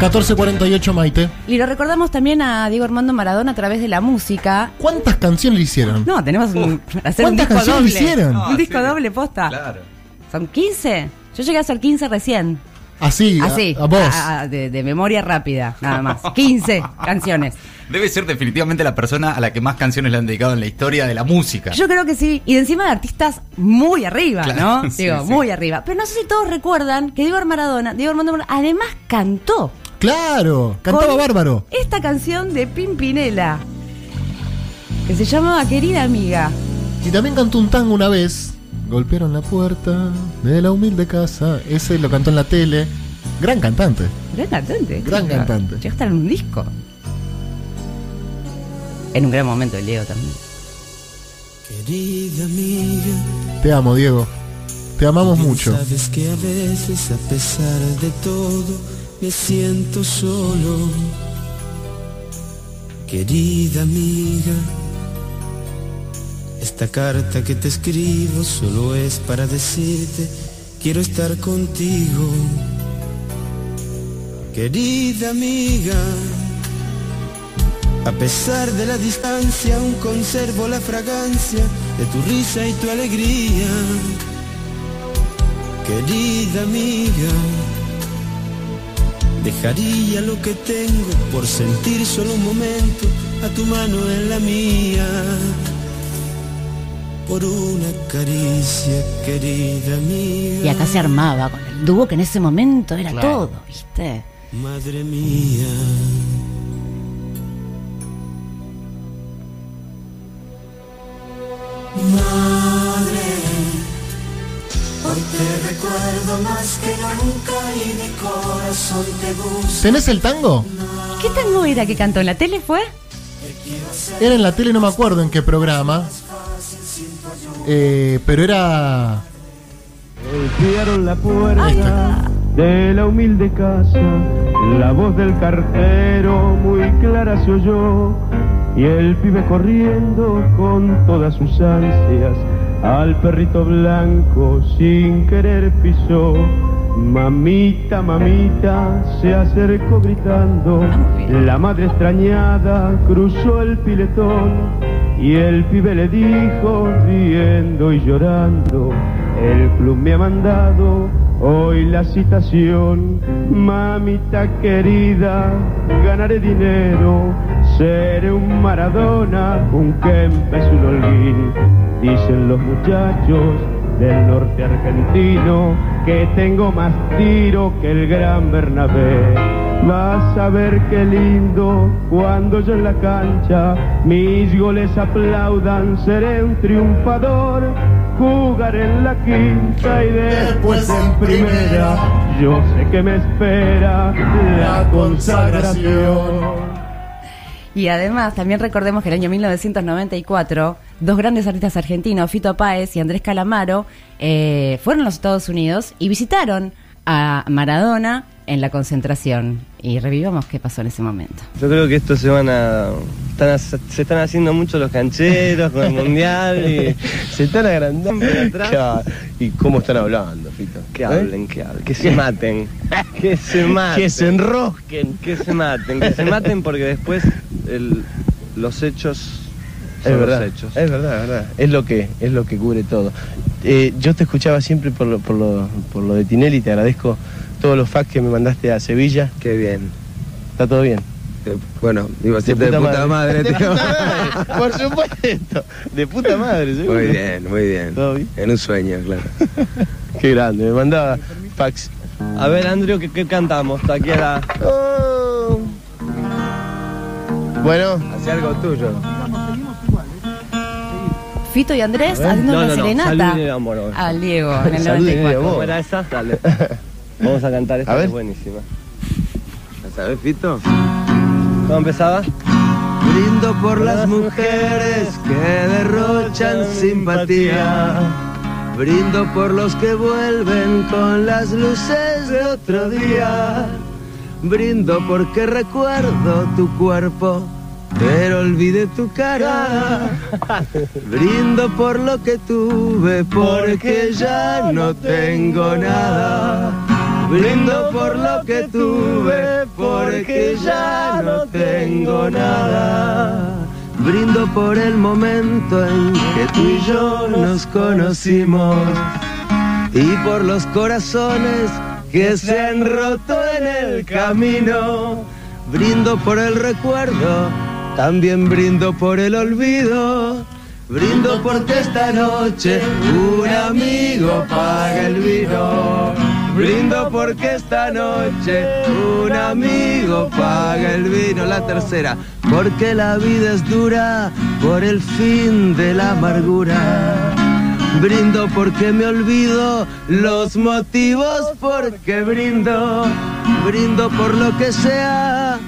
1448 Maite. Y lo recordamos también a Diego Armando Maradona a través de la música. ¿Cuántas canciones le hicieron? No, tenemos un, hacer un ¿Cuántas disco canciones doble. le hicieron? Un No, disco sí. doble posta. Claro. ¿Son 15? Yo llegué a ser 15 recién. Así, a- Así, a, vos. a- a- de, de memoria rápida, nada más. 15 canciones. Debe ser definitivamente la persona a la que más canciones le han dedicado en la historia de la música. Yo creo que sí. Y de encima de artistas muy arriba, Claro, ¿no? sí, Digo, sí. muy arriba. Pero no sé si todos recuerdan que Diego Maradona, Diego Armando Maradona, además cantó Claro, cantaba Con- bárbaro. esta canción de Pimpinela. Que se llamaba Querida Amiga. Y también cantó un tango una vez. Golpearon la puerta de la humilde casa. Ese lo cantó en la tele. Gran cantante. Gran cantante. Gran cantante. Llegó a estar en un disco. En un gran momento el Diego también. Querida amiga, Te amo, Diego. Te amamos mucho. sabes que a veces, a pesar de todo, me siento solo. Querida amiga, esta carta que te escribo solo es para decirte, quiero estar contigo. Querida amiga, a pesar de la distancia, aún conservo la fragancia de tu risa y tu alegría. Querida amiga, dejaría lo que tengo por sentir solo un momento a tu mano en la mía. Por una caricia, querida mía. Y acá se armaba con el dúo que en ese momento era Claro. todo, ¿viste? Madre mía. Madre, hoy te recuerdo más que nunca y mi corazón te busca. ¿Tenés el tango? ¿Qué tango era que cantó en la tele fue? Era en la tele, no me acuerdo en qué programa. Eh, pero era. Golpearon la puerta de la humilde casa, la voz del cartero muy clara se oyó y el pibe corriendo con todas sus ansias al perrito blanco sin querer pisó. Mamita, mamita, se acercó gritando, la madre extrañada cruzó el piletón y el pibe le dijo riendo y llorando, el club me ha mandado hoy la citación, mamita querida, ganaré dinero, seré un Maradona, un Kempes, un Holguín, dicen los muchachos del norte argentino que tengo más tiro que el gran Bernabé. Vas a ver qué lindo cuando yo en la cancha mis goles aplaudan, seré un triunfador, jugaré en la quinta y después en primera. Yo sé que me espera la consagración. Y además, también recordemos que el año 1994, dos grandes artistas argentinos, Fito Páez y Andrés Calamaro, eh, fueron a los Estados Unidos y visitaron a Maradona en la concentración y revivamos qué pasó en ese momento. Yo creo que esto se van a. están se están haciendo mucho los cancheros con el mundial y se están agrandando atrás. ¿Y cómo están hablando, Fito? Que hablen, que hablen, que se maten. Que se maten. Que se enrosquen. Que se maten, que se maten porque después el- los hechos son Es verdad, los hechos. es verdad, es verdad. Es lo que, es lo que cubre todo. Eh, yo te escuchaba siempre por lo, por, lo, por lo de Tinelli, te agradezco todos los fax que me mandaste a Sevilla. Qué bien. ¿Está todo bien? bueno, iba a decir de puta madre, De puta madre, por supuesto. De puta madre, seguro. Muy bien, muy bien. ¿Todo bien? En un sueño, claro. Qué grande, me mandaba fax. A ver, Andrew, ¿qué, qué cantamos? Aquí a la... Bueno. Hace algo tuyo. Fito y Andrés haciendo No, una no, no, serenata amor, vamos. al Diego en el Salud y 94. amor. ¿Cómo era esa? Dale. Vamos a cantar esta A ver. es buenísima. ¿La sabes, Fito? ¿Cómo empezaba? Brindo por las mujeres que derrochan simpatía. Brindo por los que vuelven con las luces de otro día. Brindo porque recuerdo tu cuerpo, pero olvidé tu cara. Brindo por lo que tuve, porque ya no tengo nada. Brindo por lo que tuve, porque ya no tengo nada. Brindo por el momento en que tú y yo nos conocimos y por los corazones que se han roto en el camino. Brindo por el recuerdo, también brindo por el olvido. Brindo porque esta noche un amigo paga el vino. Brindo porque esta noche un amigo paga el vino. La tercera, porque la vida es dura por el fin de la amargura. Brindo porque me olvido los motivos porque brindo. Brindo por lo que sea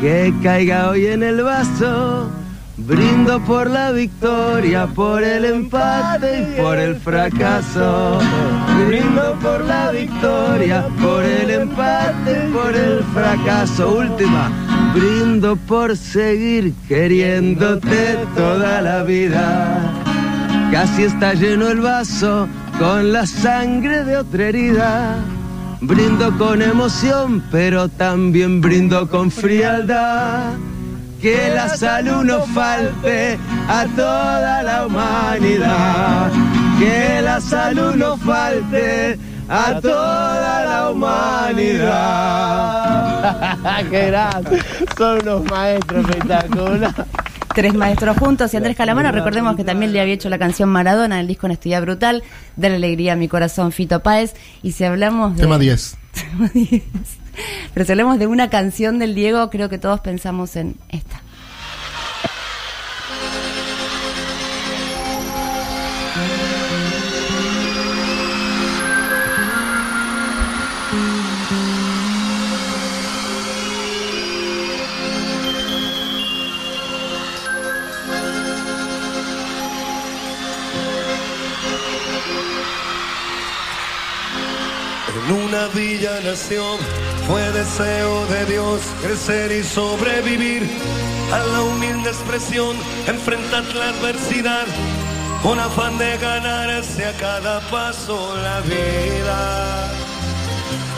que caiga hoy en el vaso. Brindo por la victoria, por el empate y por el fracaso. Brindo por la victoria, por el empate y por el fracaso. Última, brindo por seguir queriéndote toda la vida. Casi está lleno el vaso con la sangre de otra herida. Brindo con emoción, pero también brindo con frialdad. Que la salud no falte a toda la humanidad. Que la salud no falte a toda la humanidad. Qué grande. Son unos maestros espectaculares. Tres maestros juntos y Andrés Calamaro, recordemos que también le había hecho la canción Maradona, el disco Honestidad Brutal, Dale Alegría a mi corazón, Fito Páez. Y si hablamos de... Tema 10. Tema 10. Pero si hablamos de una canción del Diego, creo que todos pensamos en esta. En una villa nació, fue deseo de Dios crecer y sobrevivir a la humilde expresión, enfrentar la adversidad con afán de ganarse a cada paso la vida.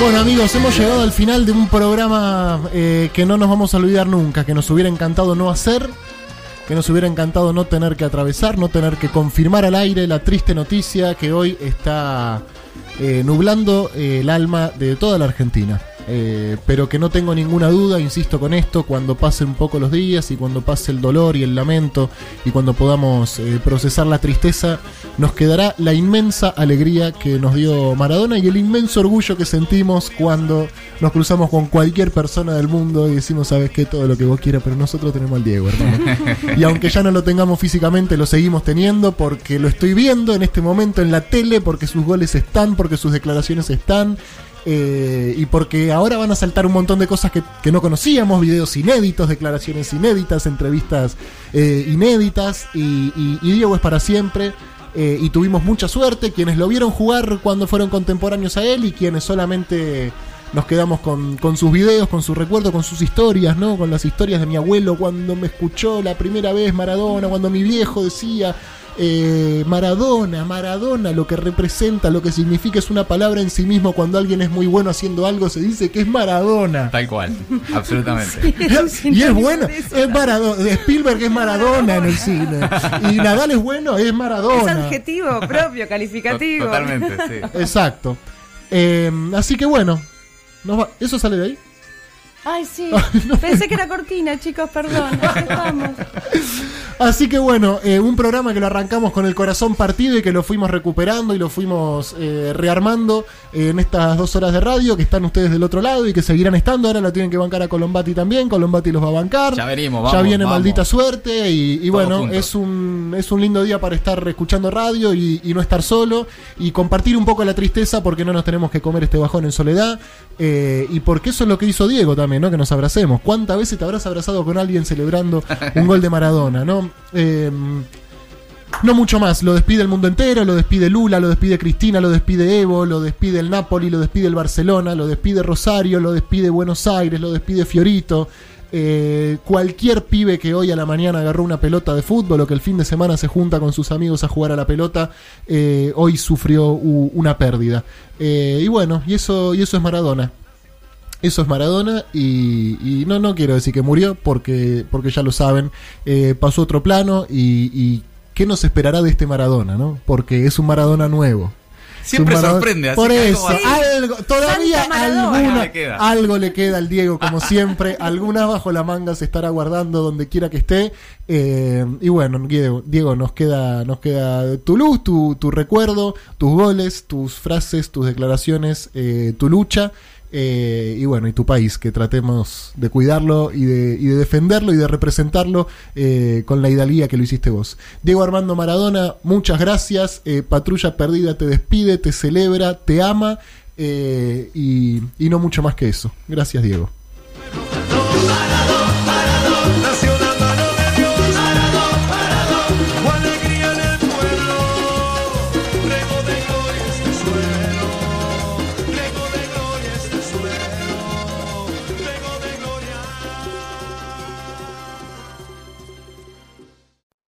Bueno amigos, hemos llegado al final de un programa eh, que no nos vamos a olvidar nunca, que nos hubiera encantado no hacer, que nos hubiera encantado no tener que atravesar, no tener que confirmar al aire la triste noticia que hoy está eh, nublando eh, el alma de toda la Argentina. Eh, pero que no tengo ninguna duda, insisto con esto, cuando pasen un poco los días y cuando pase el dolor y el lamento y cuando podamos eh, procesar la tristeza, nos quedará la inmensa alegría que nos dio Maradona y el inmenso orgullo que sentimos cuando nos cruzamos con cualquier persona del mundo y decimos, sabes qué, todo lo que vos quieras, pero nosotros tenemos al Diego, hermano. y aunque ya no lo tengamos físicamente, lo seguimos teniendo porque lo estoy viendo en este momento en la tele, porque sus goles están, porque sus declaraciones están. eh, y porque ahora van a saltar un montón de cosas que, que no conocíamos, videos inéditos, declaraciones inéditas, entrevistas eh, inéditas, y, y- y Diego es para siempre. Eh, y tuvimos mucha suerte, quienes lo vieron jugar cuando fueron contemporáneos a él y quienes solamente nos quedamos con, con sus videos, con sus recuerdos, con sus historias, ¿no? Con las historias de mi abuelo cuando me escuchó la primera vez Maradona, cuando mi viejo decía eh, Maradona, Maradona, lo que representa, lo que significa es una palabra en sí mismo. Cuando alguien es muy bueno haciendo algo, se dice que es Maradona. Tal cual, absolutamente. y es bueno, es Maradona. Spielberg es Maradona en el cine. Y Nadal es bueno, es Es Maradona. adjetivo propio, calificativo. Exacto. Eh, así que bueno, nos va- ¿eso sale de ahí? Ay, sí. Pensé que era cortina, chicos, perdón. Ya estamos. Así que bueno, eh, un programa que lo arrancamos con el corazón partido y que lo fuimos recuperando y lo fuimos eh, rearmando eh, en estas dos horas de radio que están ustedes del otro lado y que seguirán estando. Ahora la tienen que bancar a Colombati también. Colombati los va a bancar. Ya venimos, ya vamos, viene vamos. maldita suerte y, bueno, juntos. es un, es un lindo día para estar escuchando radio y, y no estar solo y compartir un poco la tristeza porque no nos tenemos que comer este bajón en soledad eh, y porque eso es lo que hizo Diego también, ¿no? Que nos abracemos. ¿Cuántas veces te habrás abrazado con alguien celebrando un gol de Maradona, ¿no? Eh, no mucho más, lo despide el mundo entero, lo despide Lula, lo despide Cristina, lo despide Evo, lo despide el Napoli, lo despide el Barcelona, lo despide Rosario, lo despide Buenos Aires, lo despide Fiorito. Eh, cualquier pibe que hoy a la mañana agarró una pelota de fútbol o que el fin de semana se junta con sus amigos a jugar a la pelota, eh, hoy sufrió una pérdida. Eh, y bueno, y eso, y eso es Maradona. Eso es Maradona y, y no, no quiero decir que murió porque, porque ya lo saben, eh, pasó otro plano y, y ¿qué nos esperará de este Maradona? ¿no? Porque es un Maradona nuevo. Siempre Maradona- sorprende, así Por que eso, algo todavía alguna- Algo le queda. algo le queda al Diego, como siempre. alguna bajo la manga se estará guardando donde quiera que esté. Eh, y bueno, Diego, Diego, nos queda, nos queda tu luz, tu, tu recuerdo, tus goles, tus frases, tus declaraciones, eh, tu lucha. Eh, y bueno, y tu país, que tratemos de cuidarlo y de, y de defenderlo y de representarlo eh, con la hidalguía que lo hiciste vos. Diego Armando Maradona, muchas gracias. Eh, Patrulla Perdida te despide, te celebra, te ama y, y no mucho más que eso. Gracias, Diego.